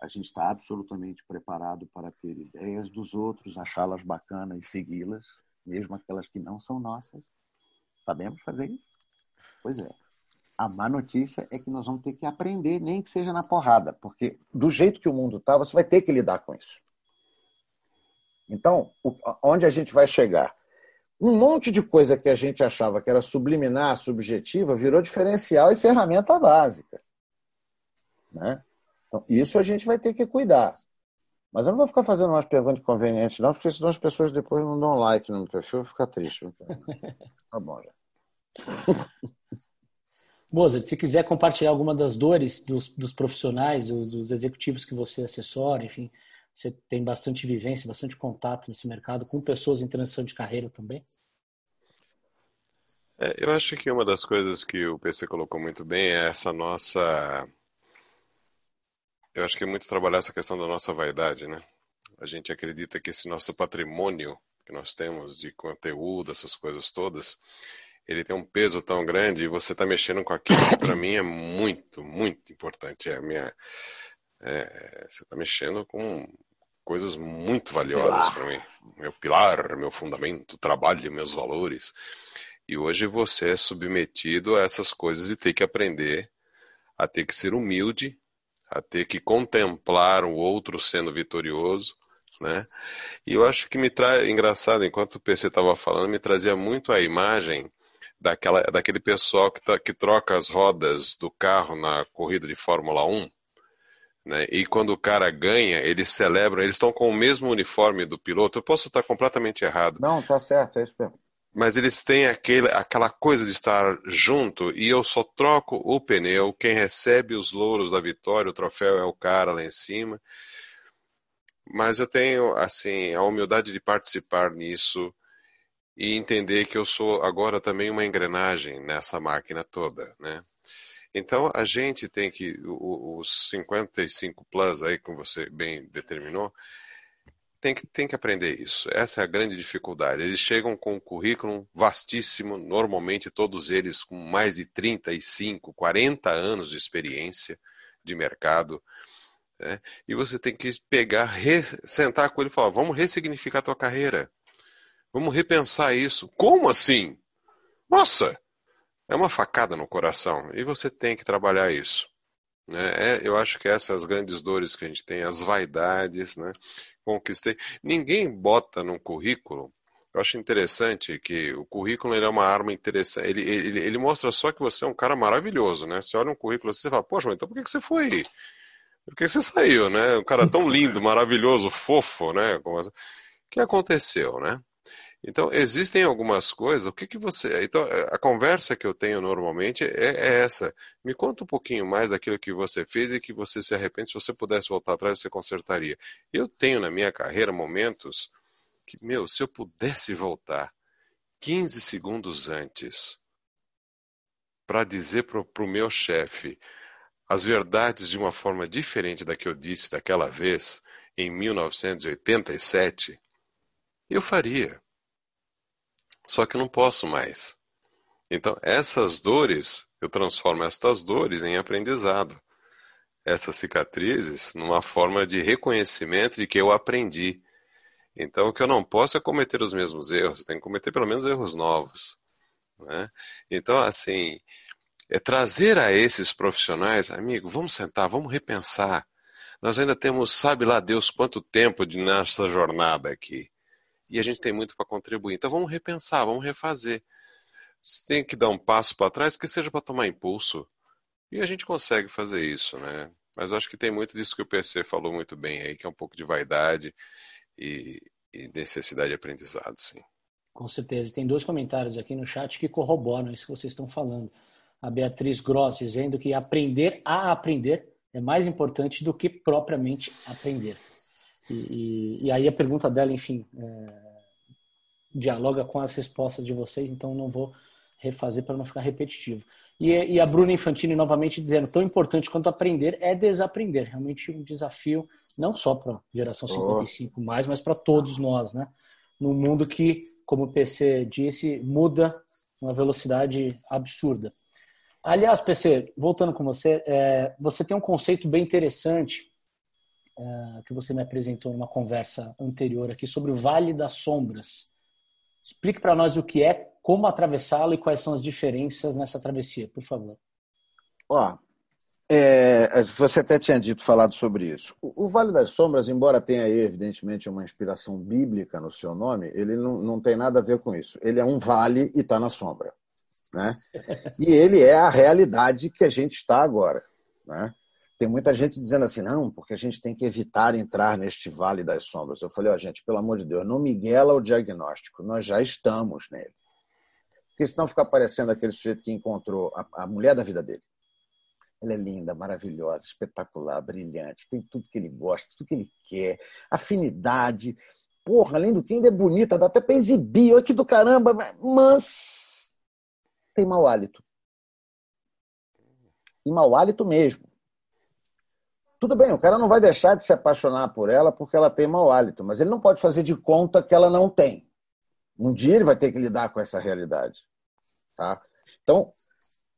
A gente está absolutamente preparado para ter ideias dos outros, achá-las bacanas e segui-las, mesmo aquelas que não são nossas? Sabemos fazer isso? Pois é. A má notícia é que nós vamos ter que aprender, nem que seja na porrada, porque do jeito que o mundo está, você vai ter que lidar com isso. Então, onde a gente vai chegar? um monte de coisa que a gente achava que era subliminar, subjetiva, virou diferencial e ferramenta básica. Né? Então, isso a gente vai ter que cuidar. Mas eu não vou ficar fazendo umas perguntas inconvenientes, não, porque senão as pessoas depois não dão like no meu perfil, eu ficar triste. Tá bom já. Mozart, se quiser compartilhar alguma das dores dos, dos profissionais, dos, dos, executivos que você assessora, enfim, você tem bastante vivência, bastante contato nesse mercado com pessoas em transição de carreira também? É, eu acho que uma das coisas que o PC colocou muito bem é essa nossa. Eu acho que é muito trabalhar essa questão da nossa vaidade, né? A gente acredita que esse nosso patrimônio que nós temos de conteúdo, essas coisas todas, ele tem um peso tão grande e você está mexendo com aquilo que para mim é muito, muito importante. É minha, é, você está mexendo com coisas muito valiosas para mim. Meu pilar, meu fundamento, trabalho, meus valores. E hoje você é submetido a essas coisas de ter que aprender a ter que ser humilde, a ter que contemplar o outro sendo vitorioso, né? E eu acho que me traz engraçado, enquanto o PC estava falando, me trazia muito a imagem daquela, daquele pessoal que, tá, que troca as rodas do carro na corrida de Fórmula 1 né? E quando o cara ganha, eles celebram, eles estão com o mesmo uniforme do piloto. Eu posso estar completamente errado. Não, tá certo, é isso mesmo. Mas eles têm aquele, aquela coisa de estar junto e eu só troco o pneu. Quem recebe os louros da vitória, o troféu é o cara lá em cima. mas eu tenho assim a humildade de participar nisso e entender que eu sou agora também uma engrenagem nessa máquina toda, né? Então a gente tem que os 55 plus aí como você bem determinou, tem que, tem que aprender isso. Essa é a grande dificuldade. Eles chegam com um currículo vastíssimo, normalmente todos eles com mais de 35, 40 anos de experiência de mercado. Né? E você tem que pegar, sentar com ele e falar: vamos ressignificar a tua carreira. Vamos repensar isso. Como assim? Nossa! É uma facada no coração. E você tem que trabalhar isso. Né? É, eu acho que essas as grandes dores que a gente tem, as vaidades, né? conquistei. Ninguém bota num currículo. Eu acho interessante que o currículo é uma arma interessante. Ele, ele, ele mostra só que você é um cara maravilhoso, né? Você olha um currículo e você fala, poxa, então por que, que você foi? Por que você saiu, né? Um cara tão lindo, maravilhoso, fofo, né? O que aconteceu, né? Então, existem algumas coisas. O que, que você. Então, a conversa que eu tenho normalmente é, é, essa. Me conta um pouquinho mais daquilo que você fez e que você se arrepende. Se você pudesse voltar atrás, você consertaria. Eu tenho na minha carreira momentos que, meu, se eu pudesse voltar 15 segundos antes para dizer para o meu chefe as verdades de uma forma diferente da que eu disse daquela vez, em 1987, eu faria só que não posso mais. Então, essas dores, eu transformo estas dores em aprendizado. Essas cicatrizes numa forma de reconhecimento de que eu aprendi. Então, o que eu não posso é cometer os mesmos erros, eu tenho que cometer pelo menos erros novos. Né? Então, assim, é trazer a esses profissionais, amigo, vamos sentar, vamos repensar. Nós ainda temos, sabe lá Deus, quanto tempo de nossa jornada aqui e a gente tem muito para contribuir. Então vamos repensar, vamos refazer. Se tem que dar um passo para trás, que seja para tomar impulso. E a gente consegue fazer isso, né? Mas eu acho que tem muito disso que o PC falou muito bem aí, que é um pouco de vaidade e, e necessidade de aprendizado, sim. Com certeza. Tem dois comentários aqui no chat que corroboram isso que vocês estão falando. A Beatriz Gross dizendo que aprender a aprender é mais importante do que propriamente aprender. E, e, e, aí a pergunta dela, enfim, é, dialoga com as respostas de vocês, então não vou refazer para não ficar repetitivo. E, e, a Bruna Infantini novamente dizendo, tão importante quanto aprender é desaprender. Realmente um desafio, não só para a geração 55 oh. mais, mas para todos nós, né? Num mundo que, como o PC disse, muda uma velocidade absurda. Aliás, PC, voltando com você, é, você tem um conceito bem interessante uh, que você me apresentou numa conversa anterior aqui sobre o Vale das Sombras. Explique para nós o que é, como atravessá-lo e quais são as diferenças nessa travessia, por favor. Ó, é, você até tinha dito, falado sobre isso. O, o, Vale das Sombras, embora tenha evidentemente uma inspiração bíblica no seu nome, ele não, não tem nada a ver com isso. Ele é um vale e está na sombra. Né? E ele é a realidade que a gente está agora. Né? Tem muita gente dizendo assim, não, porque a gente tem que evitar entrar neste vale das sombras. Eu falei, ó, oh, gente, pelo amor de Deus, não miguela o diagnóstico, nós já estamos nele. Porque senão fica parecendo aquele sujeito que encontrou a, a mulher da vida dele. Ela é linda, maravilhosa, espetacular, brilhante, tem tudo que ele gosta, tudo que ele quer, afinidade. Porra, além do que ainda é bonita, dá até pra exibir, olha que do caramba, mas tem mau hálito. E mau hálito mesmo. Tudo bem, o cara não vai deixar de se apaixonar por ela porque ela tem mau hálito, mas ele não pode fazer de conta que ela não tem. Um dia ele vai ter que lidar com essa realidade. Tá? Então,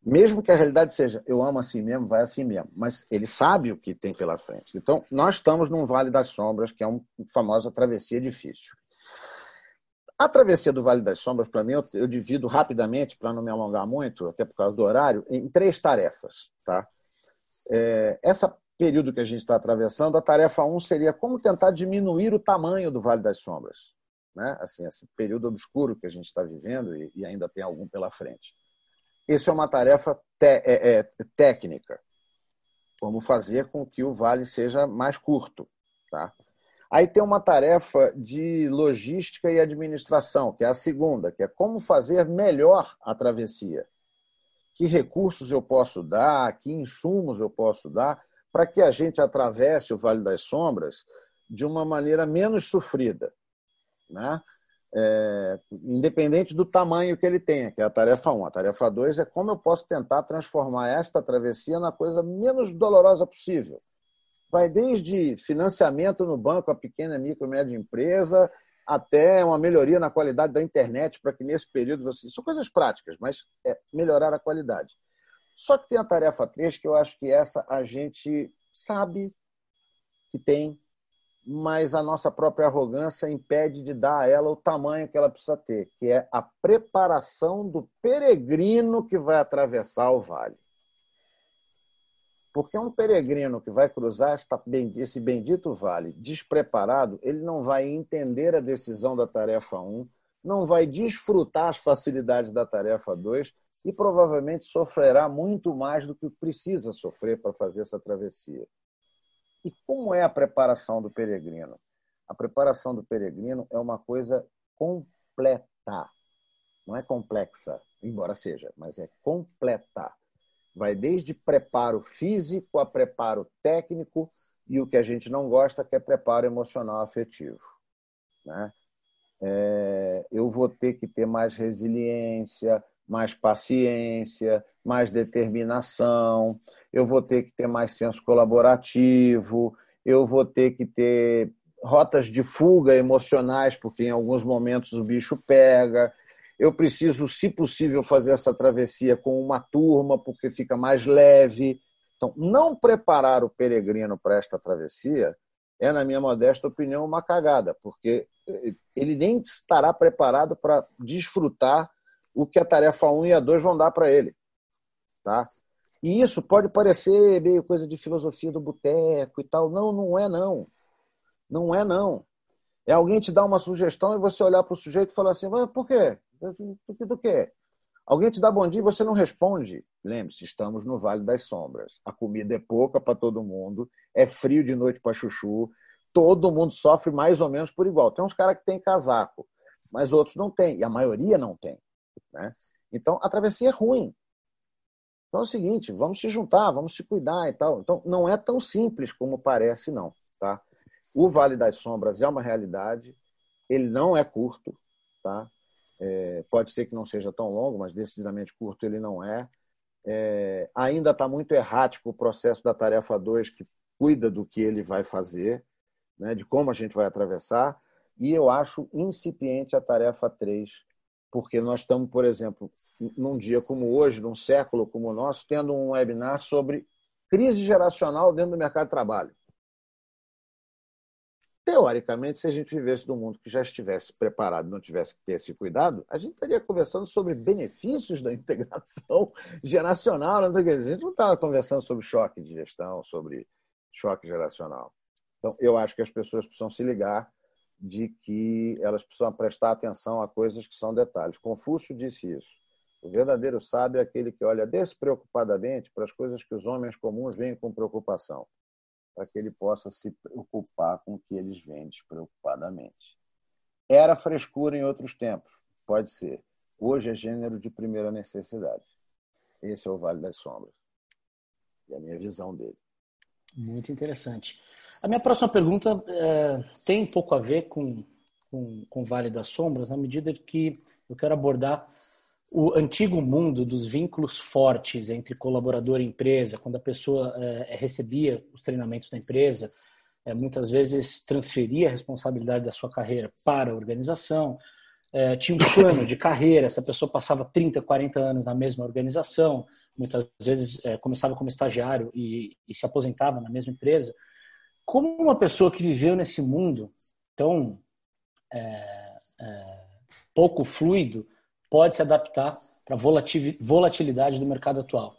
mesmo que a realidade seja eu amo assim mesmo, vai assim mesmo, mas ele sabe o que tem pela frente. Então, nós estamos num Vale das Sombras, que é uma famosa travessia difícil. A travessia do Vale das Sombras, para mim, eu, divido rapidamente, para não me alongar muito, até por causa do horário, em três tarefas. Tá? É, essa período que a gente está atravessando, a tarefa 1 um seria como tentar diminuir o tamanho do Vale das Sombras. Né? Assim, esse período obscuro que a gente está vivendo e, e, ainda tem algum pela frente. Isso é uma tarefa é, é, técnica. Como fazer com que o vale seja mais curto. Tá? Aí tem uma tarefa de logística e administração, que é a segunda, que é como fazer melhor a travessia. Que recursos eu posso dar, que insumos eu posso dar para que a gente atravesse o Vale das Sombras de uma maneira menos sofrida, né? É, independente do tamanho que ele tenha, que é a tarefa 1. A tarefa 2 é como eu posso tentar transformar esta travessia na coisa menos dolorosa possível. Vai desde financiamento no banco a pequena, micro e média empresa, até uma melhoria na qualidade da internet, para que nesse período você. São coisas práticas, mas é melhorar a qualidade. Só que tem a tarefa 3, que eu acho que essa a gente sabe que tem, mas a nossa própria arrogância impede de dar a ela o tamanho que ela precisa ter, que é a preparação do peregrino que vai atravessar o vale. Porque um peregrino que vai cruzar esse bendito vale despreparado, ele não vai entender a decisão da tarefa 1, não vai desfrutar as facilidades da tarefa 2 e provavelmente sofrerá muito mais do que precisa sofrer para fazer essa travessia. E como é a preparação do peregrino? A preparação do peregrino é uma coisa completa. Não é complexa, embora seja, mas é completa. Vai desde preparo físico a preparo técnico e o que a gente não gosta, que é preparo emocional afetivo. Né? É, eu vou ter que ter mais resiliência, mais paciência, mais determinação, eu vou ter que ter mais senso colaborativo, eu vou ter que ter rotas de fuga emocionais, porque em alguns momentos o bicho pega, eu preciso, se possível, fazer essa travessia com uma turma, porque fica mais leve. Então, não preparar o peregrino para esta travessia é, na minha modesta opinião, uma cagada, porque ele nem estará preparado para desfrutar o que a tarefa 1 e a 2 vão dar para ele. Tá? E isso pode parecer meio coisa de filosofia do boteco e tal. Não, não é não. Não é não. É alguém te dar uma sugestão e você olhar para o sujeito e falar assim, mas por quê? Do, do quê? Alguém te dá bom dia e você não responde. Lembre-se, estamos no Vale das Sombras. A comida é pouca para todo mundo, é frio de noite para chuchu, todo mundo sofre mais ou menos por igual. Tem uns caras que têm casaco, mas outros não têm, e a maioria não tem. Né? Então, a travessia é ruim. Então é o seguinte, vamos se juntar, vamos se cuidar e tal. Então, não é tão simples como parece, não. Tá? O Vale das Sombras é uma realidade, ele não é curto, tá? É, pode ser que não seja tão longo, mas decididamente curto ele não é. é ainda está muito errático o processo da tarefa 2, que cuida do que ele vai fazer, né, de como a gente vai atravessar. E eu acho incipiente a tarefa 3, porque nós estamos, por exemplo, num dia como hoje, num século como o nosso, tendo um webinar sobre crise geracional dentro do mercado de trabalho. Teoricamente, se a gente vivesse num mundo que já estivesse preparado, não tivesse que ter esse cuidado, a gente estaria conversando sobre benefícios da integração geracional. Não sei o que. A gente não estava conversando sobre choque de gestão, sobre choque geracional. Então, eu acho que as pessoas precisam se ligar de que elas precisam prestar atenção a coisas que são detalhes. Confúcio disse isso. O verdadeiro sábio é aquele que olha despreocupadamente para as coisas que os homens comuns veem com preocupação para que ele possa se preocupar com o que eles veem despreocupadamente. Era frescura em outros tempos, pode ser. Hoje é gênero de primeira necessidade. Esse é o Vale das Sombras. E a minha visão dele. Muito interessante. A minha próxima pergunta é, tem um pouco a ver com, com, com o Vale das Sombras, na medida que eu quero abordar o antigo mundo dos vínculos fortes entre colaborador e empresa, quando a pessoa é, recebia os treinamentos da empresa, é, muitas vezes transferia a responsabilidade da sua carreira para a organização, é, tinha um plano de carreira, essa pessoa passava 30, 40 anos na mesma organização, muitas vezes começava como estagiário e, e se aposentava na mesma empresa. Como uma pessoa que viveu nesse mundo tão pouco fluido, pode se adaptar para a volatilidade do mercado atual.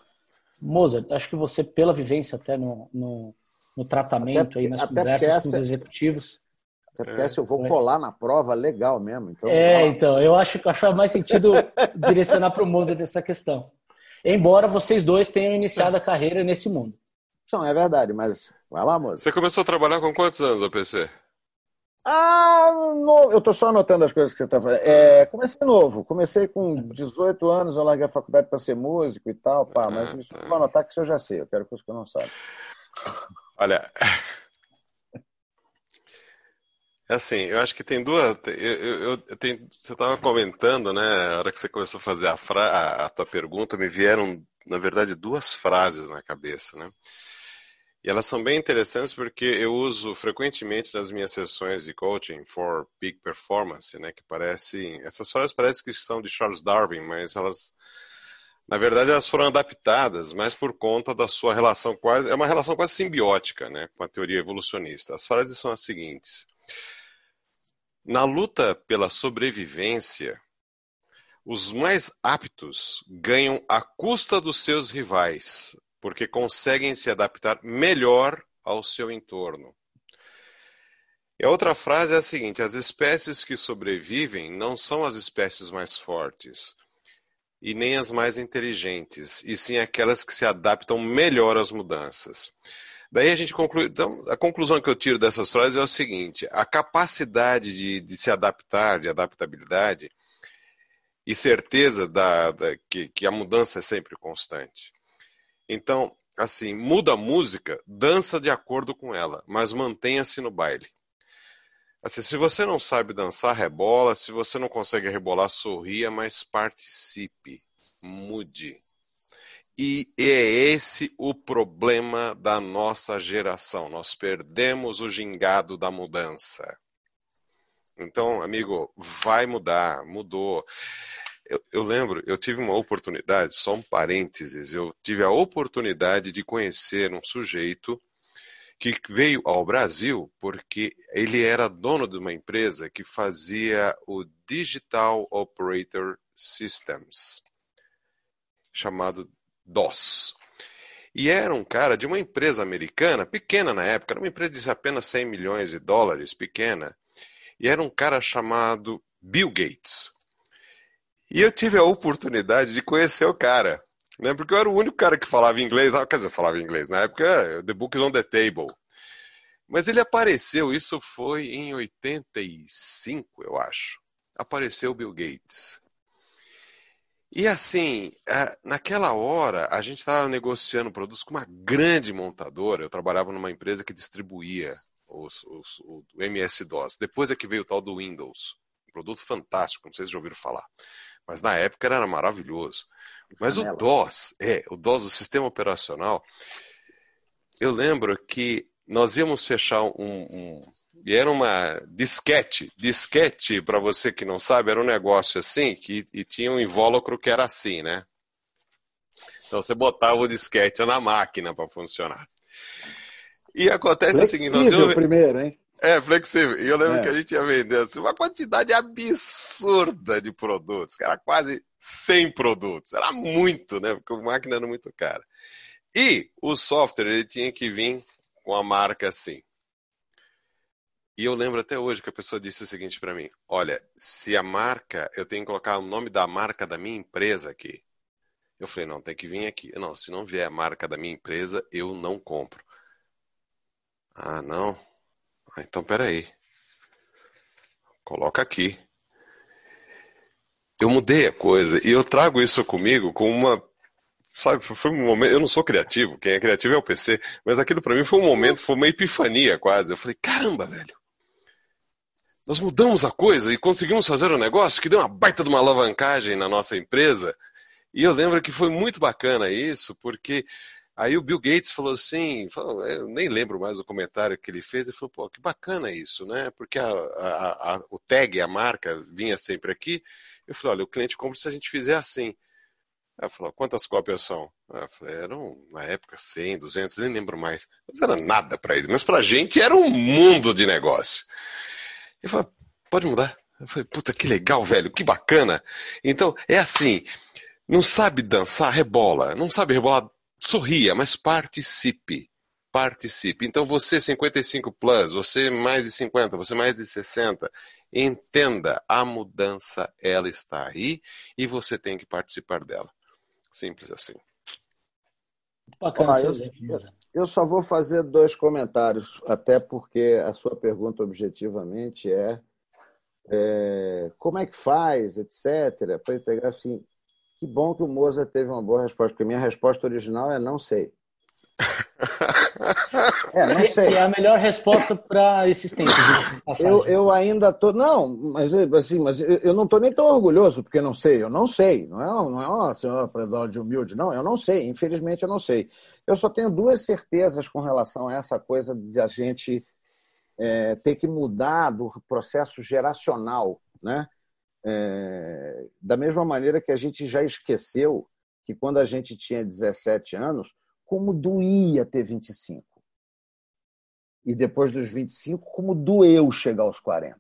Mozart, acho que você, pela vivência até no, no, no tratamento, até, aí nas conversas essa, com os executivos. Até porque essa eu vou é. colar na prova legal mesmo. Então, é, então, eu acho que faz mais sentido direcionar para o Mozart essa questão. Embora vocês dois tenham iniciado a carreira nesse mundo. Não, é verdade, mas vai lá, Mozart. Você começou a trabalhar com quantos anos, APC? Ah, no... eu estou só anotando as coisas que você está fazendo. É, comecei novo, comecei com 18 anos, eu larguei a faculdade para ser músico e tal, pá, mas isso vou anotar que isso eu já sei, eu quero coisa que eu não sabe. Olha, assim, eu acho que tem duas. Eu, eu, eu você estava comentando, né? A hora que você começou a fazer a, fra, a, tua pergunta, me vieram, na verdade, duas frases na cabeça, né? E elas são bem interessantes porque eu uso frequentemente nas minhas sessões de coaching for peak performance, né? Que parecem. Essas frases parecem que são de Charles Darwin, mas elas. Na verdade, elas foram adaptadas, mas por conta da sua relação quase. É uma relação quase simbiótica, né? Com a teoria evolucionista. As frases são as seguintes. Na luta pela sobrevivência, os mais aptos ganham à custa dos seus rivais, porque conseguem se adaptar melhor ao seu entorno. E a outra frase é a seguinte: as espécies que sobrevivem não são as espécies mais fortes e nem as mais inteligentes, e sim aquelas que se adaptam melhor às mudanças. Daí a gente conclui. Então, a conclusão que eu tiro dessas frases é o seguinte: a capacidade de, de se adaptar, de adaptabilidade, e certeza da, da que, que, a mudança é sempre constante. Então, assim, muda a música, dança de acordo com ela, mas mantenha-se no baile. Assim, se você não sabe dançar, rebola. Se você não consegue rebolar, sorria, mas participe, mude. E é esse o problema da nossa geração. Nós perdemos o gingado da mudança. Então, amigo, vai mudar, mudou. Eu, eu, lembro, eu tive uma oportunidade, só um parênteses, eu tive a oportunidade de conhecer um sujeito que veio ao Brasil porque ele era dono de uma empresa que fazia o Digital Operator Systems, chamado DOS. E era um cara de uma empresa americana, pequena na época, era uma empresa de apenas 100 milhões de dólares, pequena. E era um cara chamado Bill Gates. E eu tive a oportunidade de conhecer o cara, né? Porque eu era o único cara que falava inglês, quer dizer, falava inglês na época, The Book is on the Table. Mas ele apareceu, isso foi em 85, eu acho. Apareceu Bill Gates. E assim, é, naquela hora, a gente estava negociando produtos com uma grande montadora. Eu trabalhava numa empresa que distribuía os, os, o MS-DOS. Depois é que veio o tal do Windows. Um produto fantástico, não sei se já ouviram falar. Mas na época era maravilhoso. Mas o DOS, é, o DOS, o sistema operacional, eu lembro que nós íamos fechar um, um e era uma disquete. Disquete, para você que não sabe, era um negócio assim que, e tinha um invólucro que era assim, né? Então você botava o disquete na máquina para funcionar. E acontece flexível o seguinte: nós íamos... primeiro, hein? É, flexível. E eu lembro é. que a gente ia vender assim, uma quantidade absurda de produtos, que era quase 100 produtos. Era muito, né? Porque a máquina era muito cara. E o software ele tinha que vir com a marca assim. E eu lembro até hoje que a pessoa disse o seguinte para mim: Olha, se a marca, eu tenho que colocar o nome da marca da minha empresa aqui. Eu falei: Não, tem que vir aqui. Não, se não vier a marca da minha empresa, eu não compro. Ah, não? Ah, então peraí. Coloca aqui. Eu mudei a coisa e eu trago isso comigo com uma sabe, foi um momento, eu não sou criativo, quem é criativo é o PC, mas aquilo para mim foi um momento, foi uma epifania quase. Eu falei, caramba, velho, nós mudamos a coisa e conseguimos fazer um negócio que deu uma baita de uma alavancagem na nossa empresa. E eu lembro que foi muito bacana isso, porque aí o Bill Gates falou assim, falou, eu nem lembro mais o comentário que ele fez, ele falou, pô, que bacana isso, né? Porque a, a, a, o tag, a marca, vinha sempre aqui. Eu falei, olha, o cliente compra se a gente fizer assim. Ela falou, quantas cópias são? Eu falei, eram, na época, 100, 200, nem lembro mais. Mas era nada para ele. Mas para a gente era um mundo de negócio. Ele falou, pode mudar. Eu falei, puta, que legal, velho, que bacana. Então, é assim, não sabe dançar, rebola. Não sabe rebolar, sorria, mas participe. Participe. Então, você 55 plus, você mais de 50, você mais de 60, entenda, a mudança, ela está aí e você tem que participar dela. Simples assim. Bacana ah, eu, eu só vou fazer dois comentários, até porque a sua pergunta objetivamente é, é como é que faz, etc. Para pegar assim, que bom que o Moza teve uma boa resposta, porque minha resposta original é não sei. É, não sei. E é a melhor resposta para esses tempos. Eu, eu ainda tô. Não, mas assim, mas eu não estou nem tão orgulhoso porque não sei. Eu não sei. Não é, não é uma senhora de humilde, não. Eu não sei. Infelizmente, eu não sei. Eu só tenho duas certezas com relação a essa coisa de a gente é, ter que mudar do processo geracional, né? É, da mesma maneira que a gente já esqueceu que quando a gente tinha 17 anos, como doía ter 25. E depois dos 25, como doeu chegar aos 40.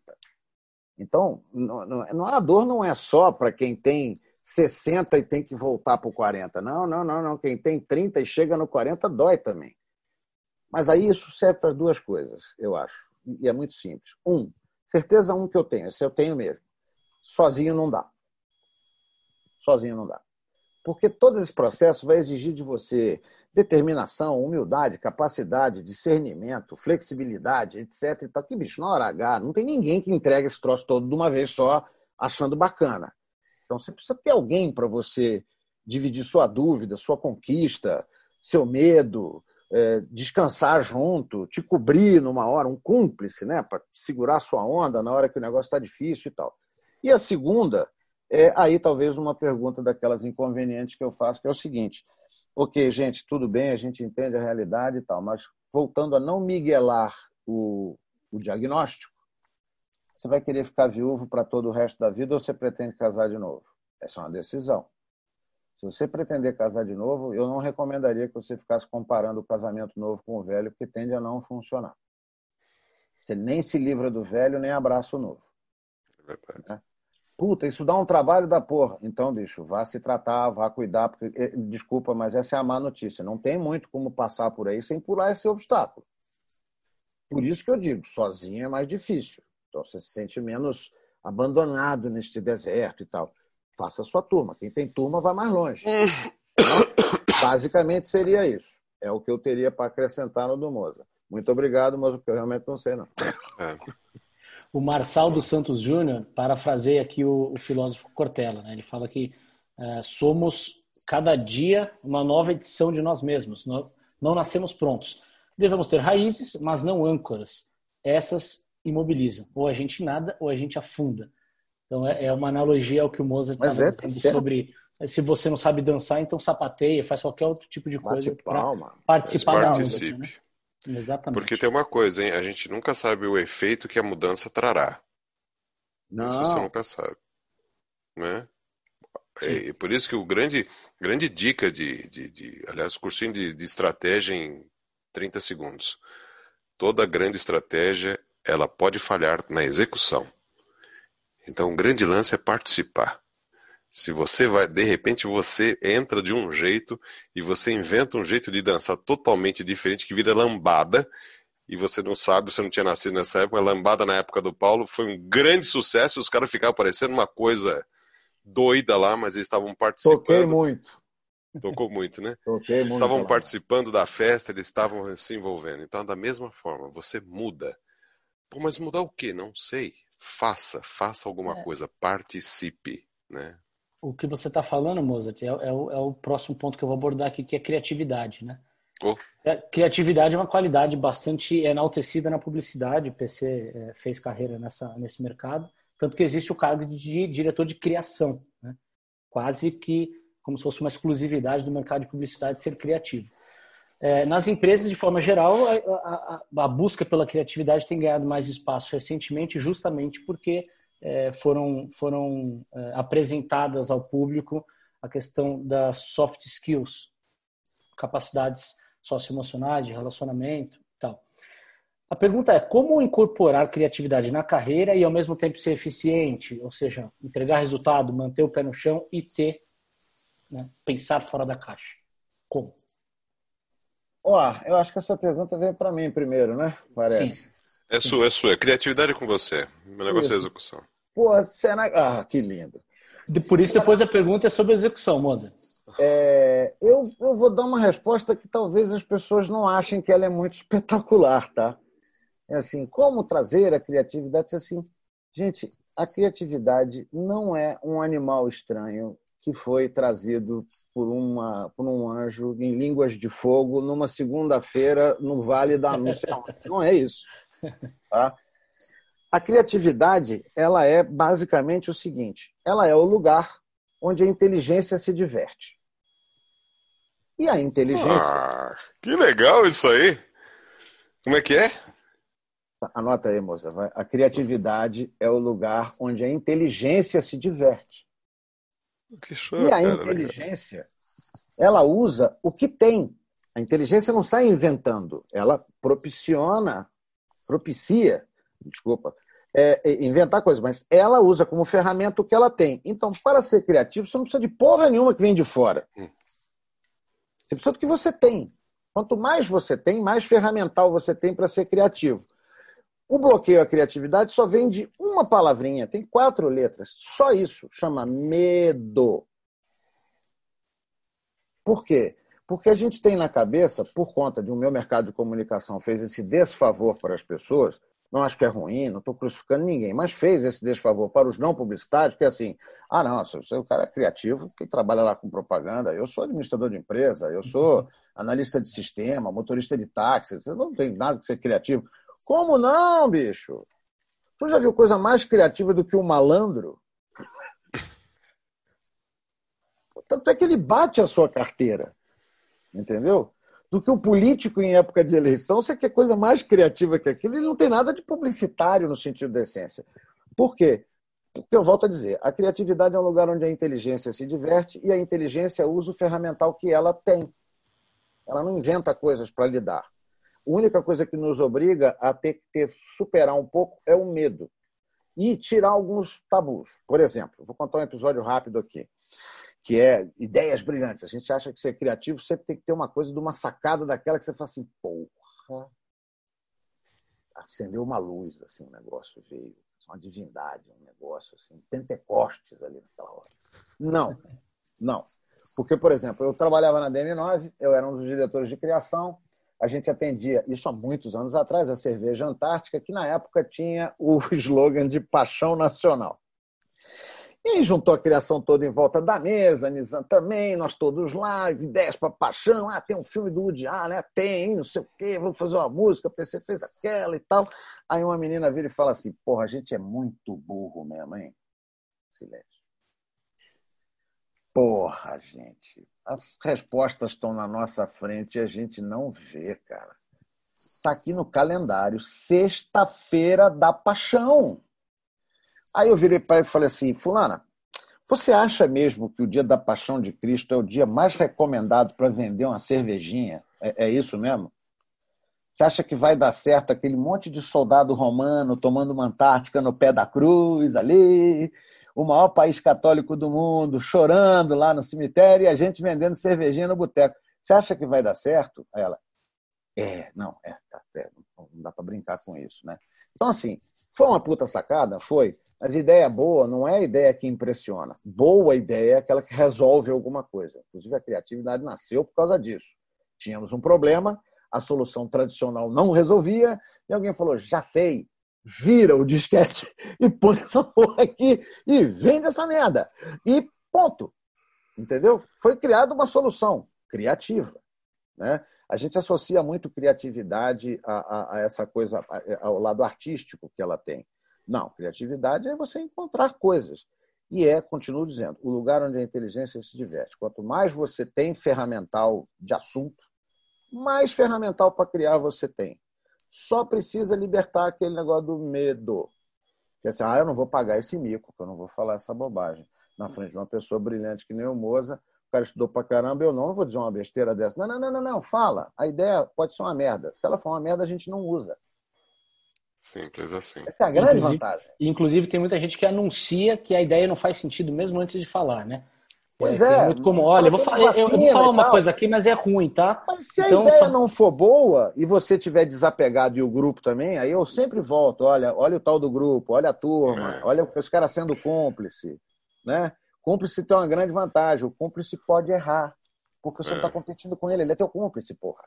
Então, não, não, a dor não é só para quem tem 60 e tem que voltar para o 40. Não, não, não, não. Quem tem 30 e chega no 40 dói também. Mas aí isso serve para duas coisas, eu acho. E é muito simples. Um, certeza um que eu tenho, esse eu tenho mesmo. Sozinho não dá. Sozinho não dá. Porque todo esse processo vai exigir de você determinação, humildade, capacidade, discernimento, flexibilidade, etc. E tal. Que bicho, na hora H, não tem ninguém que entregue esse troço todo de uma vez só, achando bacana. Então você precisa ter alguém para você dividir sua dúvida, sua conquista, seu medo, é, descansar junto, te cobrir numa hora, um cúmplice, né, para segurar sua onda na hora que o negócio está difícil e tal. E a segunda é aí talvez uma pergunta daquelas inconvenientes que eu faço, que é o seguinte: ok, gente, tudo bem, a gente entende a realidade e tal, mas voltando a não miguelar o, o diagnóstico, você vai querer ficar viúvo para todo o resto da vida ou você pretende casar de novo? Essa é uma decisão. Se você pretender casar de novo, eu não recomendaria que você ficasse comparando o casamento novo com o velho, porque tende a não funcionar. Você nem se livra do velho, nem abraça o novo. É verdade. Né? Puta, isso dá um trabalho da porra. Então, bicho, vá se tratar, vá cuidar, porque, eh, desculpa, mas essa é a má notícia. Não tem muito como passar por aí sem pular esse obstáculo. Por isso que eu digo, sozinho é mais difícil. Então, você se sente menos abandonado neste deserto e tal. Faça a sua turma. Quem tem turma vai mais longe. Basicamente seria isso. É o que eu teria para acrescentar no do Moza. Muito obrigado, Moza, porque eu realmente não sei, não. É. O Marçal dos Santos Júnior parafraseia aqui o, o, filósofo Cortella. Né? Ele fala que é, somos cada dia uma nova edição de nós mesmos. Não, não nascemos prontos. Devemos ter raízes, mas não âncoras. Essas imobilizam. Ou a gente nada ou a gente afunda. Então é, é uma analogia ao que o Mozart está é, tá sobre se você não sabe dançar, então sapateia, faz qualquer outro tipo de coisa para participar da música. Né? Exatamente. Porque tem uma coisa, hein? A gente nunca sabe o efeito que a mudança trará. Não. Isso você nunca sabe. Né? É, por isso que o grande, grande dica de, de, de aliás, cursinho de, de estratégia em 30 segundos. Toda grande estratégia, ela pode falhar na execução. Então, o grande lance é participar. Se você vai, de repente, você entra de um jeito e você inventa um jeito de dançar totalmente diferente que vira lambada e você não sabe, você não tinha nascido nessa época, a lambada na época do Paulo foi um grande sucesso, os caras ficavam parecendo uma coisa doida lá, mas eles estavam participando. Toquei muito. Tocou muito, né? Toquei muito. Estavam participando da festa, eles estavam se envolvendo. Então, da mesma forma, você muda. Pô, mas mudar o quê? Não sei. Faça, faça alguma é. coisa, participe, né? O que você está falando, Mozart, é, é, o, é, o, próximo ponto que eu vou abordar aqui, que é criatividade, né? Oh. criatividade é uma qualidade bastante enaltecida na publicidade. O PC é, fez carreira nessa, nesse mercado, tanto que existe o cargo de diretor de criação, né? quase que como se fosse uma exclusividade do mercado de publicidade ser criativo. É, nas empresas, de forma geral, a, a, a, busca pela criatividade tem ganhado mais espaço recentemente, justamente porque é, foram, foram é, apresentadas ao público a questão das soft skills, capacidades socioemocionais, de relacionamento e tal. A pergunta é como incorporar criatividade na carreira e ao mesmo tempo ser eficiente, ou seja, entregar resultado, manter o pé no chão e ter, né, pensar fora da caixa. Como? Ó, oh, eu acho que essa pergunta vem para mim primeiro, né? Parece. Sim. É sua, é sua. Criatividade é com você. Meu negócio isso. é execução. Pô, será... Ah, que lindo. Por isso, depois a pergunta é sobre execução, Moza. É, eu, eu vou dar uma resposta que talvez as pessoas não achem que ela é muito espetacular, tá? É assim, como trazer a criatividade? Assim, gente, a criatividade não é um animal estranho que foi trazido por, uma, por um anjo em línguas de fogo numa segunda-feira no Vale da Anúncia. Não é isso. Tá? A criatividade ela é basicamente o seguinte: ela é o lugar onde a inteligência se diverte. E a inteligência. Ah, que legal isso aí! Como é que é? Anota aí, moça. A criatividade é o lugar onde a inteligência se diverte. Que show, e a cara, inteligência, ela usa o que tem. A inteligência não sai inventando, ela propiciona, propicia, desculpa, é, é, inventar coisas, mas ela usa como ferramenta o que ela tem. Então, para ser criativo, você não precisa de porra nenhuma que vem de fora. Hum. Você precisa do que você tem. Quanto mais você tem, mais ferramental você tem para ser criativo. O bloqueio à criatividade só vem de uma palavrinha, tem quatro letras. Só isso, chama medo. Por quê? Porque a gente tem na cabeça, por conta de o um meu mercado de comunicação fez esse desfavor para as pessoas, não acho que é ruim, não estou crucificando ninguém, mas fez esse desfavor para os não publicitários, que é assim, ah, não, você, o cara é criativo, que trabalha lá com propaganda, eu sou administrador de empresa, eu sou analista de sistema, motorista de táxi, você não tem nada que ser criativo. Como não, bicho? Tu já viu coisa mais criativa do que um malandro? Tanto é que ele bate a sua carteira. Entendeu? Do que o político em época de eleição, você quer coisa mais criativa que aquilo, ele não tem nada de publicitário no sentido da essência. Por quê? Porque eu volto a dizer, a criatividade é um lugar onde a inteligência se diverte e a inteligência usa o ferramental que ela tem. Ela não inventa coisas para lidar. A única coisa que nos obriga a ter que ter, superar um pouco é o medo e tirar alguns tabus. Por exemplo, vou contar um episódio rápido aqui, que é ideias brilhantes. A gente acha que ser criativo sempre tem que ter uma coisa de uma sacada daquela que você fala assim, porra, acendeu uma luz, assim, um negócio veio, uma divindade, um negócio assim, Pentecostes ali naquela hora. Não, não. Porque, por exemplo, eu trabalhava na DM9, eu era um dos diretores de criação, a gente atendia, isso há muitos anos atrás, a cerveja Antártica, que na época tinha o slogan de paixão nacional. E juntou a criação toda em volta da mesa, Nizam também, nós todos lá, ideias para paixão. Ah, tem um filme do Woody Allen, tem, não sei o quê, vamos fazer uma música, PC fez aquela e tal. Aí uma menina vira e fala assim: porra, a gente é muito burro mesmo, hein? Silêncio. Porra, gente, as respostas estão na nossa frente e a gente não vê, cara. Está aqui no calendário, sexta-feira da paixão. Aí eu virei para ele e falei assim: Fulana, você acha mesmo que o dia da paixão de Cristo é o dia mais recomendado para vender uma cervejinha? É, é, isso mesmo? Você acha que vai dar certo aquele monte de soldado romano tomando uma Antártica no pé da cruz ali, o maior país católico do mundo, chorando lá no cemitério e a gente vendendo cervejinha no boteco. Você acha que vai dar certo? Ela, é, não, é, tá, é não dá para brincar com isso, né? Então, assim, foi uma puta sacada? Foi. Mas ideia boa não é a ideia que impressiona. Boa ideia é aquela que resolve alguma coisa. Inclusive, a criatividade nasceu por causa disso. Tínhamos um problema, a solução tradicional não resolvia, e alguém falou: já sei, vira o disquete e põe essa porra aqui e vende essa merda. E ponto. Entendeu? Foi criada uma solução criativa. Né? A gente associa muito criatividade a, a, a essa coisa, ao lado artístico que ela tem. Não, criatividade é você encontrar coisas. E é, continuo dizendo, o lugar onde a inteligência se diverte. Quanto mais você tem ferramental de assunto, mais ferramental para criar você tem só precisa libertar aquele negócio do medo. Que é assim, ah, eu não vou pagar esse mico, que eu não vou falar essa bobagem. Na frente de uma pessoa brilhante que nem o Moza, o cara estudou pra caramba, eu não, vou dizer uma besteira dessa. Não, não, não, não, não, fala. A ideia pode ser uma merda. Se ela for uma merda, a gente não usa. Simples assim. Essa é a grande inclusive, vantagem. Inclusive, tem muita gente que anuncia que a ideia não faz sentido mesmo antes de falar, né? Pois é. é, é muito comum. Olha, eu vou, falar, eu, eu vou falar uma coisa aqui, mas é ruim, tá? Mas se então, a ideia não for boa e você tiver desapegado e o grupo também, aí eu sempre volto. Olha, olha o tal do grupo, olha a turma, é. olha os caras sendo cúmplice, né? Cúmplice tem uma grande vantagem. O cúmplice pode errar, porque você é. não está competindo com ele. Ele é teu cúmplice, porra.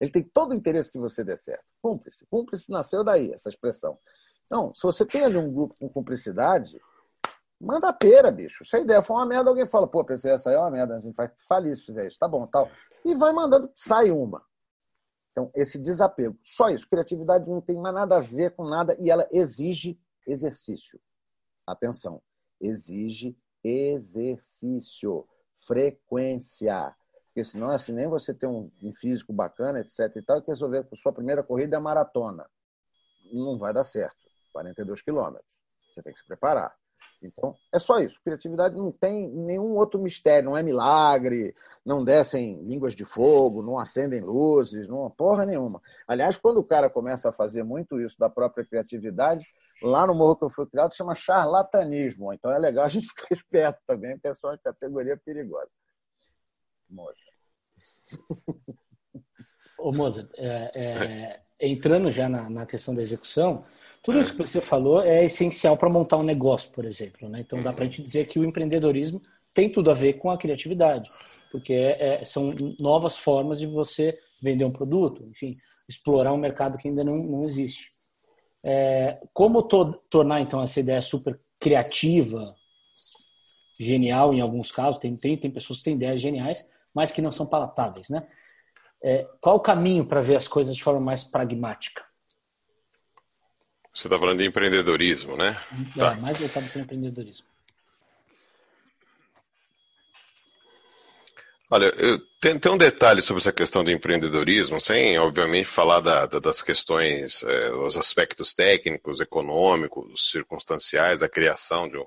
Ele tem todo o interesse que você dê certo. Cúmplice. Cúmplice nasceu daí, essa expressão. Então, se você tem ali um grupo com cumplicidade, Manda a pera, bicho. Se a ideia for uma merda, alguém fala, pô, pensei, essa aí é uma merda, a gente vai falir se fizer isso. Tá bom, tal. E vai mandando, sai uma. Então, esse desapego. Só isso. Criatividade não tem mais nada a ver com nada e ela exige exercício. Atenção. Exige exercício. Frequência. Porque senão, assim, nem você ter um, um físico bacana, etc e tal, e resolver que sua primeira corrida é maratona. Não vai dar certo. 42 quilômetros. Você tem que se preparar. Então, é só isso. Criatividade não tem nenhum outro mistério, não é milagre, não descem línguas de fogo, não acendem luzes, não porra nenhuma. Aliás, quando o cara começa a fazer muito isso da própria criatividade, lá no morro que eu fui criado chama charlatanismo. Então é legal a gente ficar esperto também, porque é só uma categoria perigosa. Moça. Ô, Moza, é, é, entrando já na, na questão da execução, tudo isso que você falou é essencial para montar um negócio, por exemplo. Né? Então, dá para a gente dizer que o empreendedorismo tem tudo a ver com a criatividade, porque é, é, são novas formas de você vender um produto, enfim, explorar um mercado que ainda não, não existe. É, como to tornar, então, essa ideia super criativa, genial em alguns casos, tem, tem, tem pessoas que têm ideias geniais, mas que não são palatáveis, né? É, qual o caminho para ver as coisas de forma mais pragmática? Você está falando de empreendedorismo, né? É, tá. mais voltado para o empreendedorismo. Olha, eu, tem, tem, um detalhe sobre essa questão de empreendedorismo, sem, obviamente, falar da, da, das questões, é, os aspectos técnicos, econômicos, circunstanciais da criação de,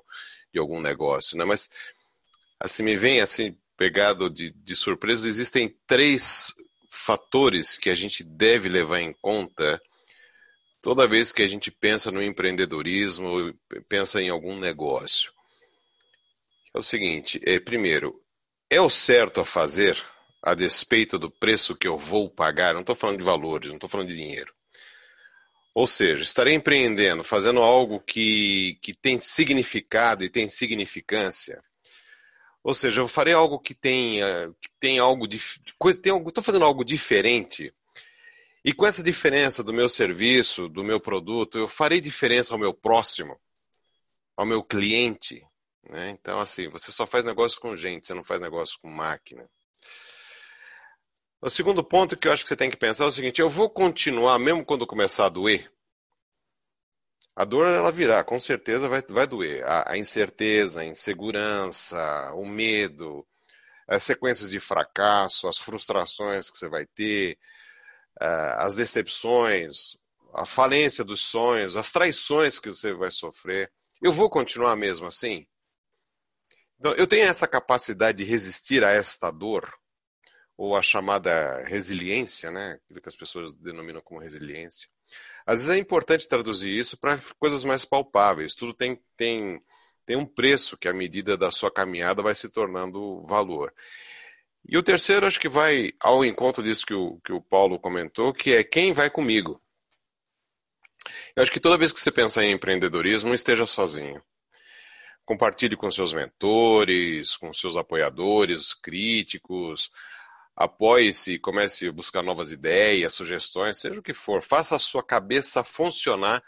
de algum negócio, né? Mas, assim, me vem, assim, pegado de, de surpresa, existem três fatores que a gente deve levar em conta toda vez que a gente pensa no empreendedorismo, pensa em algum negócio. É o seguinte, é, primeiro, é o certo a fazer a despeito do preço que eu vou pagar? Não estou falando de valores, não estou falando de dinheiro. Ou seja, estarei empreendendo, fazendo algo que, que tem significado e tem significância. Ou seja, eu farei algo que tem, que tem algo de coisa, tem algo, estou fazendo algo diferente e com essa diferença do meu serviço, do meu produto, eu farei diferença ao meu próximo, ao meu cliente. Né? Então, assim, você só faz negócio com gente, você não faz negócio com máquina. O segundo ponto que eu acho que você tem que pensar é o seguinte: eu vou continuar, mesmo quando começar a doer. A dor, ela virá, com certeza vai, vai doer. A, a incerteza, a insegurança, o medo, as sequências de fracasso, as frustrações que você vai ter, as decepções, a falência dos sonhos, as traições que você vai sofrer. Eu vou continuar mesmo assim? Então, eu tenho essa capacidade de resistir a esta dor, ou a chamada resiliência, né? aquilo que as pessoas denominam como resiliência. Às vezes é importante traduzir isso para coisas mais palpáveis. Tudo tem, tem, tem um preço que, à medida da sua caminhada, vai se tornando valor. E o terceiro, acho que vai ao encontro disso que o, que o Paulo comentou, que é quem vai comigo. Eu acho que toda vez que você pensar em empreendedorismo, não esteja sozinho. Compartilhe com seus mentores, com seus apoiadores, críticos. Apoie-se, comece a buscar novas ideias, sugestões, seja o que for. Faça a sua cabeça funcionar.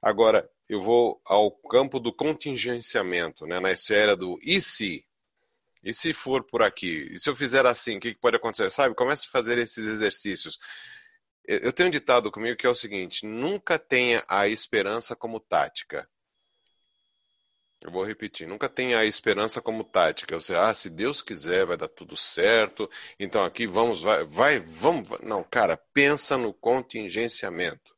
Agora, eu vou ao campo do contingenciamento, né, na esfera do e se, e se for por aqui? E se eu fizer assim, o que pode acontecer? Sabe, comece a fazer esses exercícios. Eu tenho um ditado comigo que é o seguinte: nunca tenha a esperança como tática. Eu vou repetir, nunca tenha a esperança como tática. Você, ah, se Deus quiser, vai dar tudo certo. Então aqui vamos, vai, vai, vamos. Não, cara, pensa no contingenciamento.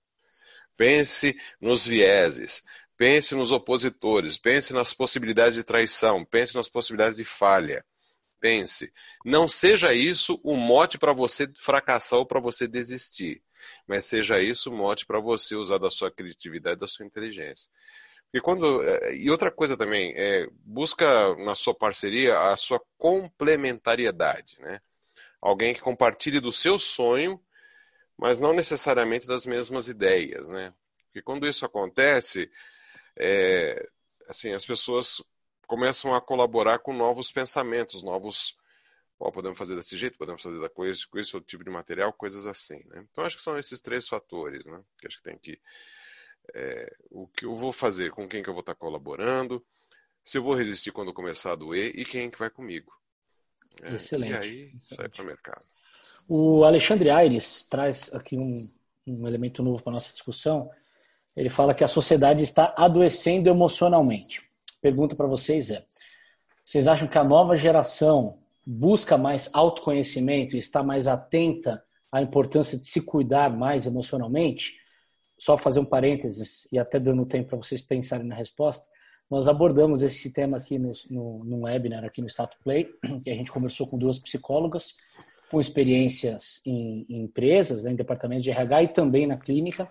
Pense nos vieses. Pense nos opositores, pense nas possibilidades de traição, pense nas possibilidades de falha. Pense. Não seja isso o mote para você fracassar ou para você desistir, mas seja isso o mote para você usar da sua criatividade, da sua inteligência. E, quando, é, e outra coisa também, é, busca na sua parceria a sua complementariedade. Né? Alguém que compartilhe do seu sonho, mas não necessariamente das mesmas ideias. Né? Porque quando isso acontece, é, assim, as pessoas começam a colaborar com novos pensamentos, novos. Oh, podemos fazer desse jeito, podemos fazer com esse, com esse outro tipo de material, coisas assim. Né? Então, acho que são esses três fatores né? que acho que tem que. É, o que eu vou fazer, com quem que eu vou estar colaborando, se eu vou resistir quando começar a doer e quem que vai comigo. É, Excelente. E aí Excelente. sai para o mercado. O Alexandre Aires traz aqui um, um elemento novo para nossa discussão. Ele fala que a sociedade está adoecendo emocionalmente. Pergunta para vocês é: vocês acham que a nova geração busca mais autoconhecimento e está mais atenta à importância de se cuidar mais emocionalmente? Só fazer um parênteses e até dando tempo para vocês pensarem na resposta. Nós abordamos esse tema aqui no, no, webinar, aqui no Status Play, que a gente conversou com duas psicólogas com experiências em, em empresas, né, em departamentos de RH e também na clínica.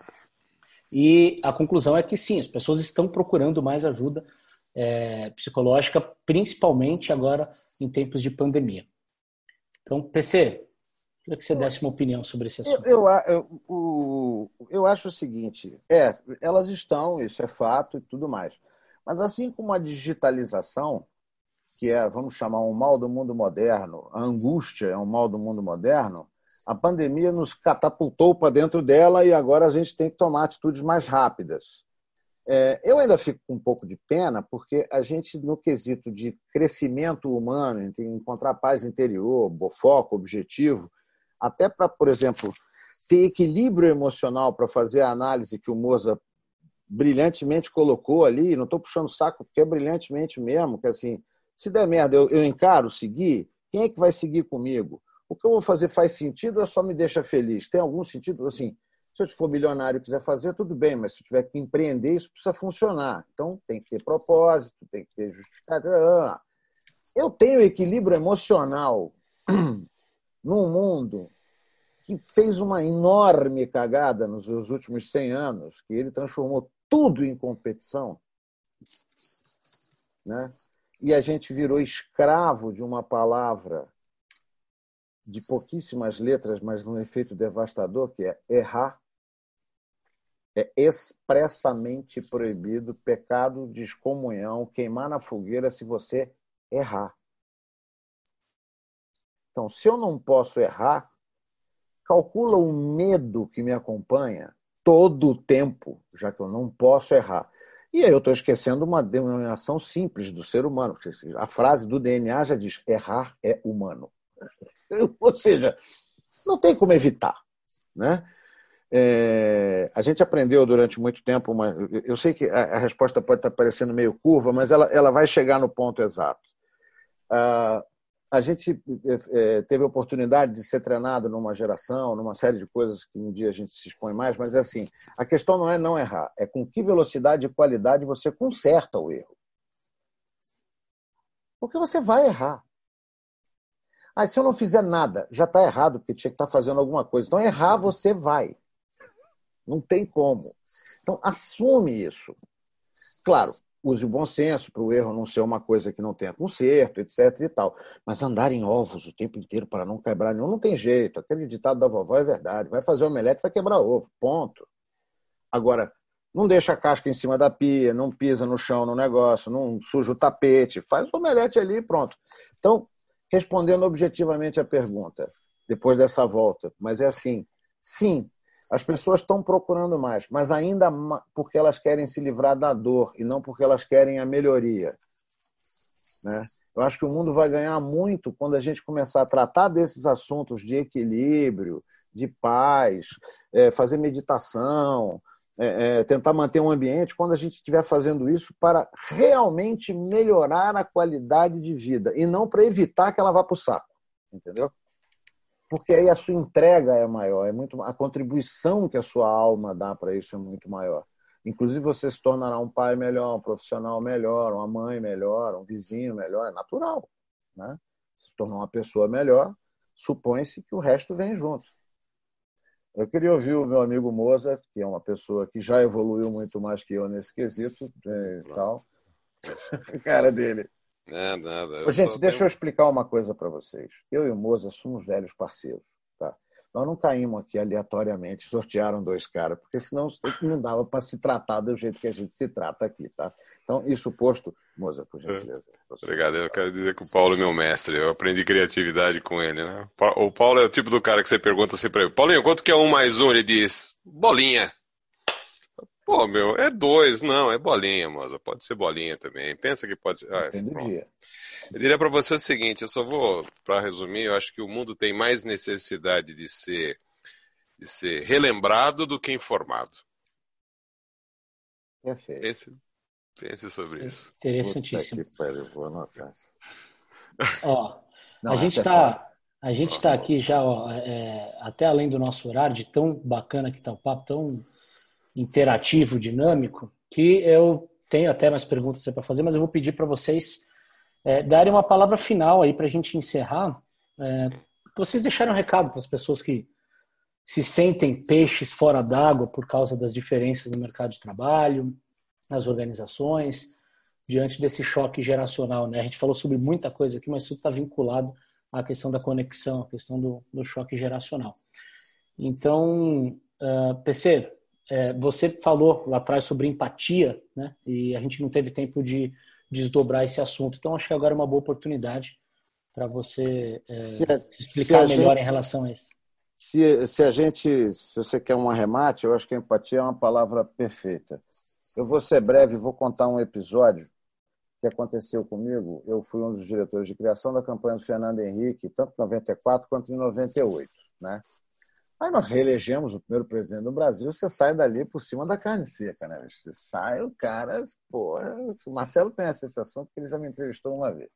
E a conclusão é que sim, as pessoas estão procurando mais ajuda é, psicológica, principalmente agora em tempos de pandemia. Então, PC, queria que você desse uma opinião sobre esse assunto. Eu, eu, eu, o, eu acho o seguinte: é, elas estão, isso é fato e tudo mais. Mas assim como a digitalização, que é, vamos chamar, um mal do mundo moderno, a angústia é um mal do mundo moderno, a pandemia nos catapultou para dentro dela e agora a gente tem que tomar atitudes mais rápidas. É, eu ainda fico com um pouco de pena, porque a gente, no quesito de crescimento humano, encontrar paz interior, foco, objetivo, até para, por exemplo, ter equilíbrio emocional para fazer a análise que o Moza brilhantemente colocou ali, não estou puxando saco porque é brilhantemente mesmo, que assim, se der merda, eu, eu encaro seguir, quem é que vai seguir comigo? O que eu vou fazer faz sentido ou só me deixa feliz? Tem algum sentido? Assim, se eu for milionário e quiser fazer, tudo bem, mas se eu tiver que empreender, isso precisa funcionar. Então, tem que ter propósito, tem que ter justificativa. Eu tenho equilíbrio emocional num mundo que fez uma enorme cagada nos últimos 100 anos, que ele transformou tudo em competição, né? e a gente virou escravo de uma palavra de pouquíssimas letras, mas num efeito devastador, que é errar. É expressamente proibido pecado de excomunhão, queimar na fogueira se você errar. Então, se eu não posso errar, calcula o medo que me acompanha todo o tempo, já que eu não posso errar. E aí eu estou esquecendo uma denominação simples do ser humano. A frase do DNA já diz: errar é humano. Ou seja, não tem como evitar. Né? É, a gente aprendeu durante muito tempo, uma, eu sei que a, a, resposta pode estar parecendo meio curva, mas ela, ela vai chegar no ponto exato. Ah, a gente é, teve a oportunidade de ser treinado numa geração, numa série de coisas que um dia a gente se expõe mais, mas é assim, a questão não é não errar, é com que velocidade e qualidade você conserta o erro. Porque você vai errar. Ah, se eu não fizer nada, já está errado, porque tinha que estar tá fazendo alguma coisa. Então, errar você vai. Não tem como. Então, assume isso. Claro, use o bom senso para o erro não ser uma coisa que não tenha conserto, etc. e tal. Mas andar em ovos o tempo inteiro para não quebrar nenhum, não tem jeito. Aquele ditado da vovó é verdade. Vai fazer omelete, vai quebrar ovo. Ponto. Agora, não deixa a casca em cima da pia, não pisa no chão no negócio, não suja o tapete, faz o omelete ali e pronto. Então, respondendo objetivamente a pergunta, depois dessa volta, mas é assim, sim, as pessoas estão procurando mais, mas ainda porque elas querem se livrar da dor e não porque elas querem a melhoria. Né? Eu acho que o mundo vai ganhar muito quando a gente começar a tratar desses assuntos de equilíbrio, de paz, é, fazer meditação, é, é, tentar manter um ambiente, quando a gente estiver fazendo isso para realmente melhorar a qualidade de vida e não para evitar que ela vá para o saco. Entendeu? Porque aí a sua entrega é maior, é muito a contribuição que a sua alma dá para isso é muito maior. Inclusive você se tornará um pai melhor, um profissional melhor, uma mãe melhor, um vizinho melhor, é natural, né? Se tornar uma pessoa melhor, supõe-se que o resto vem junto. Eu queria ouvir o meu amigo Mozart, que é uma pessoa que já evoluiu muito mais que eu nesse quesito né, e tal. cara dele. É, nada. Ô, gente, deixa tenho... eu explicar uma coisa para vocês. Eu e o Moza somos velhos parceiros. Tá? Nós não caímos aqui aleatoriamente, sortearam dois caras, porque senão não dava para se tratar do jeito que a gente se trata aqui. Tá? Então, isso posto, Moza, por gentileza. Obrigado. Eu quero dizer que o Paulo é meu mestre. Eu aprendi criatividade com ele. Né? O Paulo é o tipo do cara que você pergunta assim para ele: Paulinho, quanto que é um mais um? Ele diz: bolinha. Pô, meu, é dois, não, é bolinha, moça. Pode ser bolinha também. Pensa que pode ser. Ah, dia. Eu diria para você o seguinte: eu só vou, para resumir, eu acho que o mundo tem mais necessidade de ser, de ser relembrado do que informado. Perfeito. Pense, pense sobre isso. Interessantíssimo. Puta que pariu, vou anotar. Ó, Não, a gente essa é está a gente está aqui já, ó, é, até além do nosso horário, de tão bacana que está o papo, tão interativo, dinâmico, que eu tenho até mais perguntas para fazer, mas eu vou pedir para vocês é, darem uma palavra final aí para a gente encerrar. É, vocês deixarem um recado para as pessoas que se sentem peixes fora d'água por causa das diferenças no mercado de trabalho, nas organizações, diante desse choque geracional. Né? A gente falou sobre muita coisa aqui, mas tudo está vinculado à questão da conexão, à questão do, do choque geracional. Então, uh, PC, é, você falou lá atrás sobre empatia, né? E a gente não teve tempo de desdobrar esse assunto. Então, acho que agora é uma boa oportunidade para você é, se, se explicar se melhor gente, em relação a isso. Se, se a gente, se você quer um arremate, eu acho que a empatia é uma palavra perfeita. Eu vou ser breve, vou contar um episódio que aconteceu comigo. Eu fui um dos diretores de criação da campanha do Fernando Henrique, tanto em 94 quanto em 98, né? Aí nós reelegemos o primeiro presidente do Brasil, você sai dali por cima da carne seca, né? Você sai, o cara, porra, o Marcelo conhece esse assunto, que ele já me entrevistou uma vez.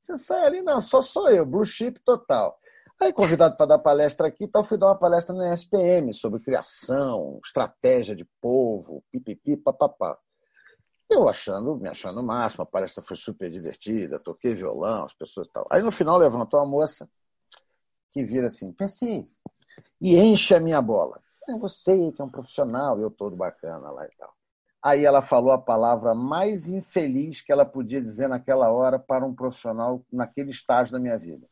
Você sai ali, não, só sou eu, blue chip total. Aí, convidado para dar palestra aqui, então fui dar uma palestra na SPM sobre criação, estratégia de povo, pipipi, papapá. Eu achando, me achando o máximo, a palestra foi super divertida, toquei violão, as pessoas e tal. Aí no final levantou a moça que vira assim, pensei, e enche a minha bola. É você que é um profissional, eu todo bacana lá e tal. Aí ela falou a palavra mais infeliz que ela podia dizer naquela hora para um profissional naquele estágio da minha vida.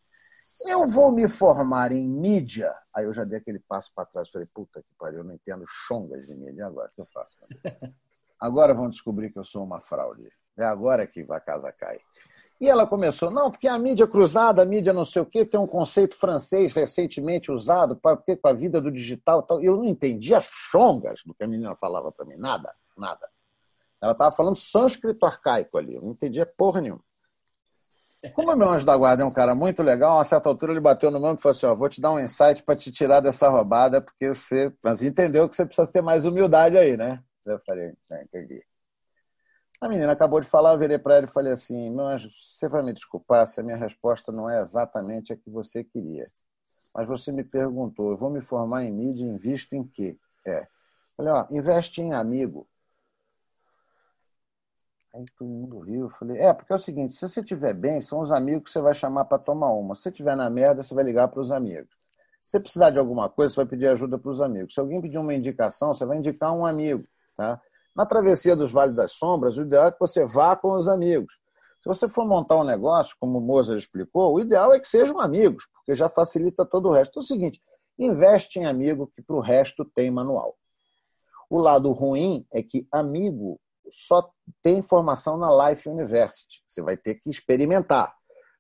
Eu vou me formar em mídia. Aí eu já dei aquele passo para trás. Falei, puta que pariu, eu não entendo chongas de mídia. Agora o que eu faço? Agora vão descobrir que eu sou uma fraude. É agora que a casa cai. E ela começou, não, porque a mídia cruzada, a mídia não sei o quê, tem um conceito francês recentemente usado para, para a vida do digital e tal. Eu não entendia chongas do que a menina falava para mim, nada, nada. Ela estava falando sânscrito arcaico ali, eu não entendia porra nenhuma. Como o meu anjo da guarda é um cara muito legal, a certa altura ele bateu no mão e falou assim: ó, vou te dar um insight para te tirar dessa roubada, porque você. Mas entendeu que você precisa ter mais humildade aí, né? Eu falei, entendi. A menina acabou de falar, eu virei para ela e falei assim: meu anjo, você vai me desculpar se a minha resposta não é exatamente a que você queria. Mas você me perguntou: eu vou me formar em mídia, invisto em quê? É. Falei: ó, investe em amigo. Aí todo mundo riu. Falei: é, porque é o seguinte: se você estiver bem, são os amigos que você vai chamar para tomar uma. Se você estiver na merda, você vai ligar para os amigos. Se você precisar de alguma coisa, você vai pedir ajuda para os amigos. Se alguém pedir uma indicação, você vai indicar um amigo. Tá? Na travessia dos Vales das Sombras, o ideal é que você vá com os amigos. Se você for montar um negócio, como o Mozart explicou, o ideal é que sejam amigos, porque já facilita todo o resto. Então é o seguinte, investe em amigo, que para o resto tem manual. O lado ruim é que amigo só tem informação na Life University. Você vai ter que experimentar.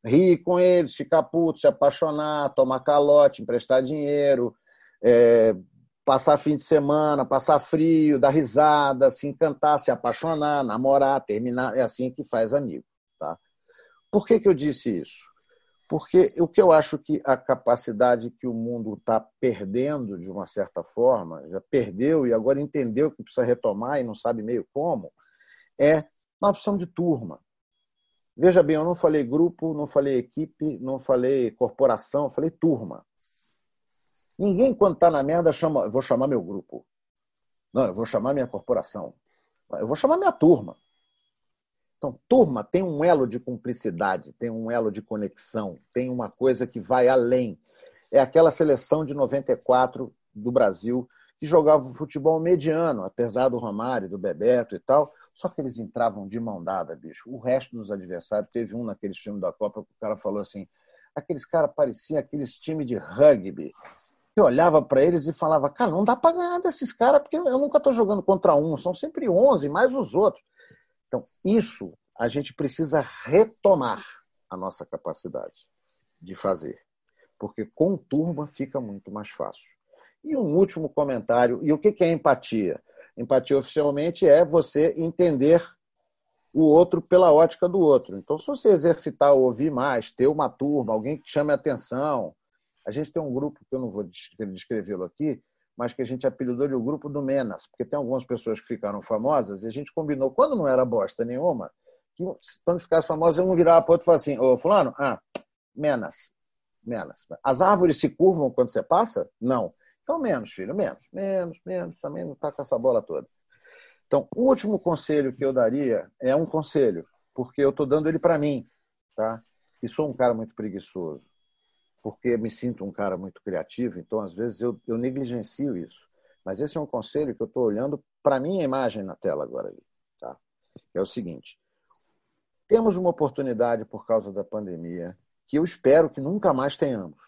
Rir com eles, ficar puto, se apaixonar, tomar calote, emprestar dinheiro, é, passar fim de semana, passar frio, dar risada, se encantar, se apaixonar, namorar, terminar. É assim que faz amigo. Tá? Por que, que eu disse isso? Porque o que eu acho que a capacidade que o mundo está perdendo, de uma certa forma, já perdeu e agora entendeu que precisa retomar e não sabe meio como, é na opção de turma. Veja bem, eu não falei grupo, não falei equipe, não falei corporação, falei turma. Ninguém, quando está na merda, chama, vou chamar meu grupo. Não, eu vou chamar minha corporação. Eu vou chamar minha turma. Então, turma tem um elo de cumplicidade, tem um elo de conexão, tem uma coisa que vai além. É aquela seleção de 94 do Brasil que jogava futebol mediano, apesar do Romário, do Bebeto e tal, só que eles entravam de mão dada, bicho. O resto dos adversários, teve um naqueles times da Copa que o cara falou assim: aqueles caras pareciam aqueles times de rugby eu olhava para eles e falava, cara, não dá para ganhar desses caras, porque eu nunca estou jogando contra um, são sempre 11, mais os outros. Então, isso a gente precisa retomar a nossa capacidade de fazer, porque com turma fica muito mais fácil. E um último comentário, e o que é empatia? Empatia oficialmente é você entender o outro pela ótica do outro. Então, se você exercitar ouvir mais, ter uma turma, alguém que chame a atenção. A gente tem um grupo que eu não vou descrevê-lo aqui, mas que a gente apelidou de o grupo do Menas, porque tem algumas pessoas que ficaram famosas e a gente combinou, quando não era bosta nenhuma, que quando ficasse famosa, um virava para o outro e falava assim: Ô, Fulano, ah, Menas, menos. As árvores se curvam quando você passa? Não. Então, menos, filho, menos, menos, menos. Também não está com essa bola toda. Então, o último conselho que eu daria é um conselho, porque eu estou dando ele para mim, tá? E sou um cara muito preguiçoso, porque me sinto um cara muito criativo, então, às vezes, eu, eu negligencio isso. Mas esse é um conselho que eu estou olhando para minha imagem na tela agora. Tá? É o seguinte: temos uma oportunidade por causa da pandemia que eu espero que nunca mais tenhamos.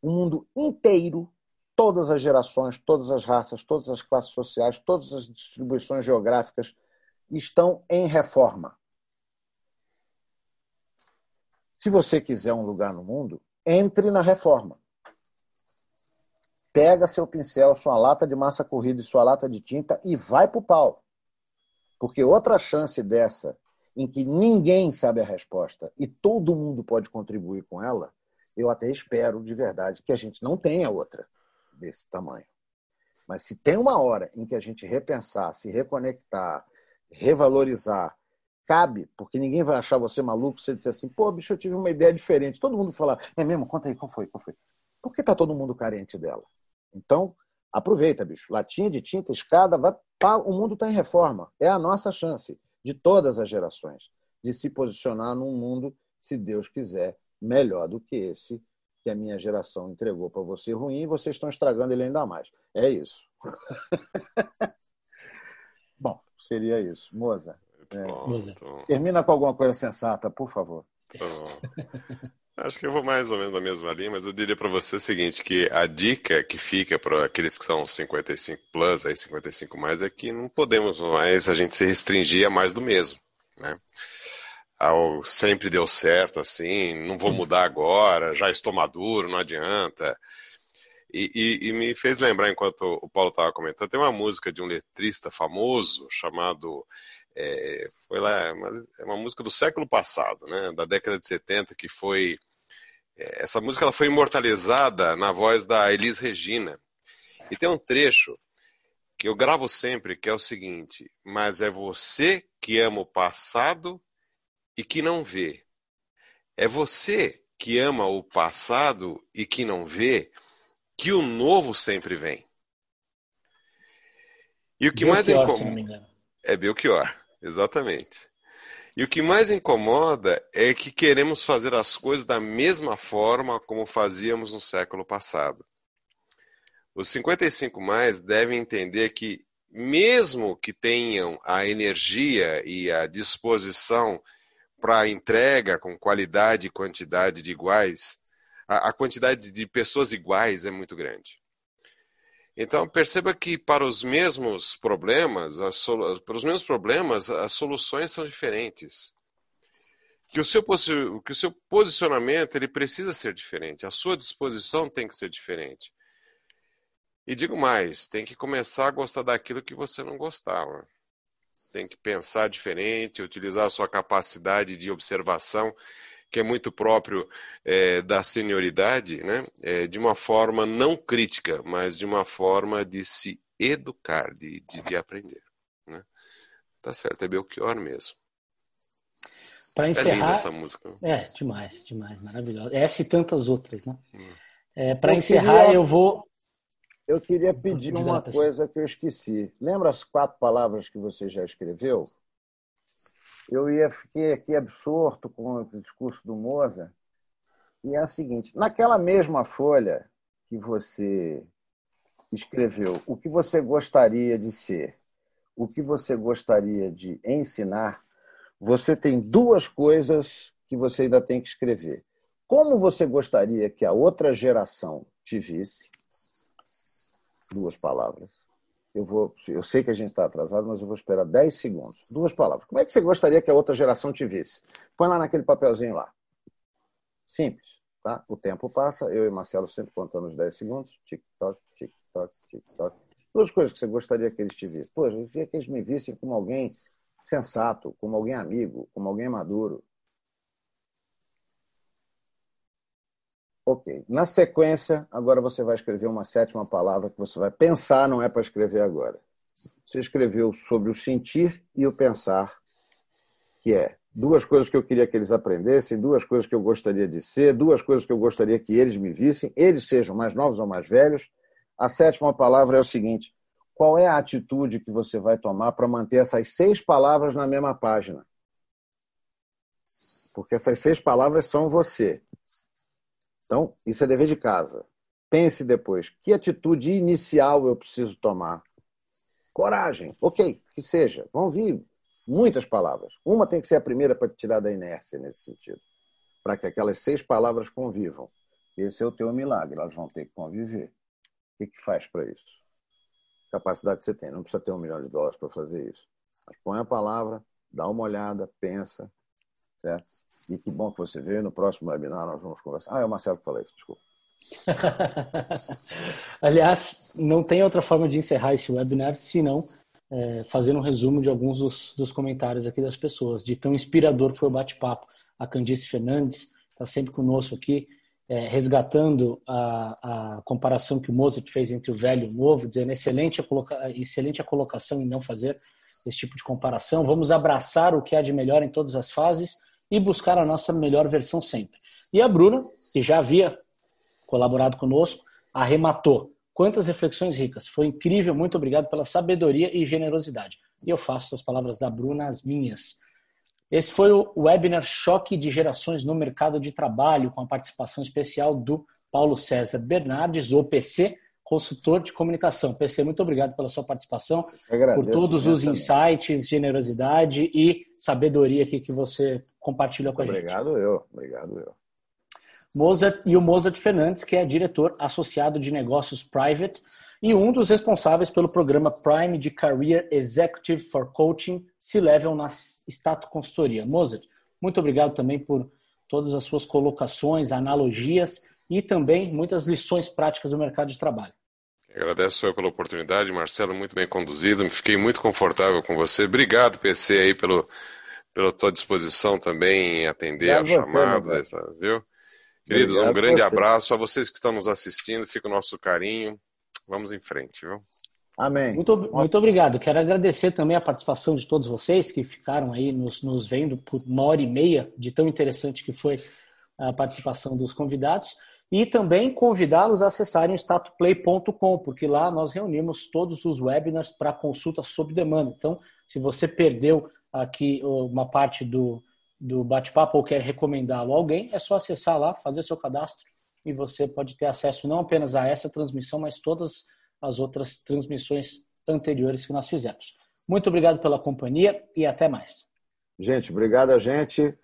O mundo inteiro, todas as gerações, todas as raças, todas as classes sociais, todas as distribuições geográficas estão em reforma. Se você quiser um lugar no mundo, entre na reforma. Pega seu pincel, sua lata de massa corrida e sua lata de tinta e vai para o pau. Porque outra chance dessa em que ninguém sabe a resposta e todo mundo pode contribuir com ela, eu até espero de verdade que a gente não tenha outra desse tamanho. Mas se tem uma hora em que a gente repensar, se reconectar, revalorizar, cabe, porque ninguém vai achar você maluco se você disser assim, pô, bicho, eu tive uma ideia diferente. Todo mundo fala, é mesmo? Conta aí, qual foi? Qual foi? Porque está todo mundo carente dela. Então, aproveita, bicho. Latinha de tinta, escada, vai, tá, o mundo está em reforma. É a nossa chance de todas as gerações, de se posicionar num mundo, se Deus quiser, melhor do que esse que a minha geração entregou para você ruim e vocês estão estragando ele ainda mais. É isso. Bom, seria isso. Moza, é, termina com alguma coisa sensata, por favor. Acho que eu vou mais ou menos na mesma linha, mas eu diria para você o seguinte, que a dica que fica para aqueles que são 55 plus, aí 55 mais, é que não podemos mais a gente se restringir a mais do mesmo, né? Ao, sempre deu certo assim, não vou mudar agora, já estou maduro, não adianta. E, e, e me fez lembrar, enquanto o Paulo estava comentando, tem uma música de um letrista famoso chamado é, foi lá, uma, é uma música do século passado, né, da década de 70, que foi essa música ela foi imortalizada na voz da Elis Regina. E tem um trecho que eu gravo sempre, que é o seguinte: Mas é você que ama o passado e que não vê. É você que ama o passado e que não vê que o novo sempre vem. E o que Belchior, mais incomoda. É Belchior, exatamente. E o que mais incomoda é que queremos fazer as coisas da mesma forma como fazíamos no século passado. Os 55 mais devem entender que, mesmo que tenham a energia e a disposição para entrega com qualidade e quantidade de iguais, a quantidade de pessoas iguais é muito grande. Então perceba que para os mesmos problemas, as, para os mesmos problemas, as soluções são diferentes. Que o, seu, que o seu posicionamento ele precisa ser diferente, a sua disposição tem que ser diferente. E digo mais, tem que começar a gostar daquilo que você não gostava. Tem que pensar diferente, utilizar a sua capacidade de observação que é muito próprio é, da senioridade, né? É, de uma forma não crítica, mas de uma forma de se educar, de, de, de aprender. Né? Tá certo, é Belchior mesmo. Para encerrar, é linda essa música. É, demais, demais, maravilhosa. Essa e tantas outras, né? Hum. É, Para encerrar, queria, eu vou. Eu queria pedir uma coisa que eu esqueci. Lembra as quatro palavras que você já escreveu? Eu ia fiquei aqui absorto com o discurso do Moza. E é o seguinte: naquela mesma folha que você escreveu, o que você gostaria de ser, o que você gostaria de ensinar, você tem duas coisas que você ainda tem que escrever. Como você gostaria que a outra geração te visse? Duas palavras eu vou, eu sei que a gente está atrasado, mas eu vou esperar 10 segundos. Duas palavras. Como é que você gostaria que a outra geração te visse? Põe lá naquele papelzinho lá. Simples, tá? O tempo passa, eu e Marcelo sempre contando os 10 segundos. Tic-toc, tic-toc, tic-toc, Duas coisas que você gostaria que eles te vissem. Pô, eu queria que eles me vissem como alguém sensato, como alguém amigo, como alguém maduro. Ok. Na sequência, agora você vai escrever uma sétima palavra que você vai pensar, não é para escrever agora. Você escreveu sobre o sentir e o pensar, que é duas coisas que eu queria que eles aprendessem, duas coisas que eu gostaria de ser, duas coisas que eu gostaria que eles me vissem, eles sejam mais novos ou mais velhos. A sétima palavra é o seguinte: qual é a atitude que você vai tomar para manter essas seis palavras na mesma página? Porque essas seis palavras são você. Então, isso é dever de casa. Pense depois, que atitude inicial eu preciso tomar? Coragem, ok, que seja. Vão vir muitas palavras. Uma tem que ser a primeira para tirar da inércia nesse sentido, para que aquelas seis palavras convivam. Esse é o teu milagre, elas vão ter que conviver. O que, que faz para isso? Capacidade que você tem, não precisa ter um milhão de dólares para fazer isso. Mas põe a palavra, dá uma olhada, pensa, certo? E que bom que você veio. No próximo webinar nós vamos conversar. Ah, é o Marcelo que falou isso, desculpa. Aliás, não tem outra forma de encerrar esse webinar senão é, fazendo um resumo de alguns dos, dos, comentários aqui das pessoas, de tão inspirador que foi o bate-papo. A Candice Fernandes está sempre conosco aqui, é, resgatando a, a, comparação que o Mozart fez entre o velho e o novo, dizendo excelente a, coloca, excelente a colocação em não fazer esse tipo de comparação. Vamos abraçar o que há de melhor em todas as fases e buscar a nossa melhor versão sempre. E a Bruna, que já havia colaborado conosco, arrematou. Quantas reflexões ricas. Foi incrível. Muito obrigado pela sabedoria e generosidade. E eu faço essas palavras da Bruna as minhas. Esse foi o webinar Choque de Gerações no Mercado de Trabalho, com a participação especial do Paulo César Bernardes, o PC, consultor de comunicação. PC, muito obrigado pela sua participação, por todos os insights, generosidade e sabedoria aqui que você compartilha com a obrigado gente. Obrigado eu, obrigado eu. Mozart e o Mozart Fernandes, que é diretor associado de negócios private e um dos responsáveis pelo programa Prime de Career Executive for Coaching C-Level na Stato Consultoria. Mozart, muito obrigado também por todas as suas colocações, analogias e também muitas lições práticas do mercado de trabalho. Agradeço eu pela oportunidade, Marcelo, muito bem conduzido, fiquei muito confortável com você. Obrigado, PC, aí, pelo, pela tua disposição também em atender a chamada, viu? Queridos, Obrigado um grande abraço a vocês que estão nos assistindo, fica o nosso carinho. Vamos em frente, viu? Amém. Muito, muito obrigado. Quero agradecer também a participação de todos vocês que ficaram aí nos, nos vendo por uma hora e meia, de tão interessante que foi a participação dos convidados e também convidá-los a acessarem o statuplay.com, porque lá nós reunimos todos os webinars para consulta sob demanda. Então, se você perdeu aqui uma parte do, do bate-papo ou quer recomendá-lo a alguém, é só acessar lá, fazer seu cadastro e você pode ter acesso não apenas a essa transmissão, mas todas as outras transmissões anteriores que nós fizemos. Muito obrigado pela companhia e até mais. Gente, obrigado a gente.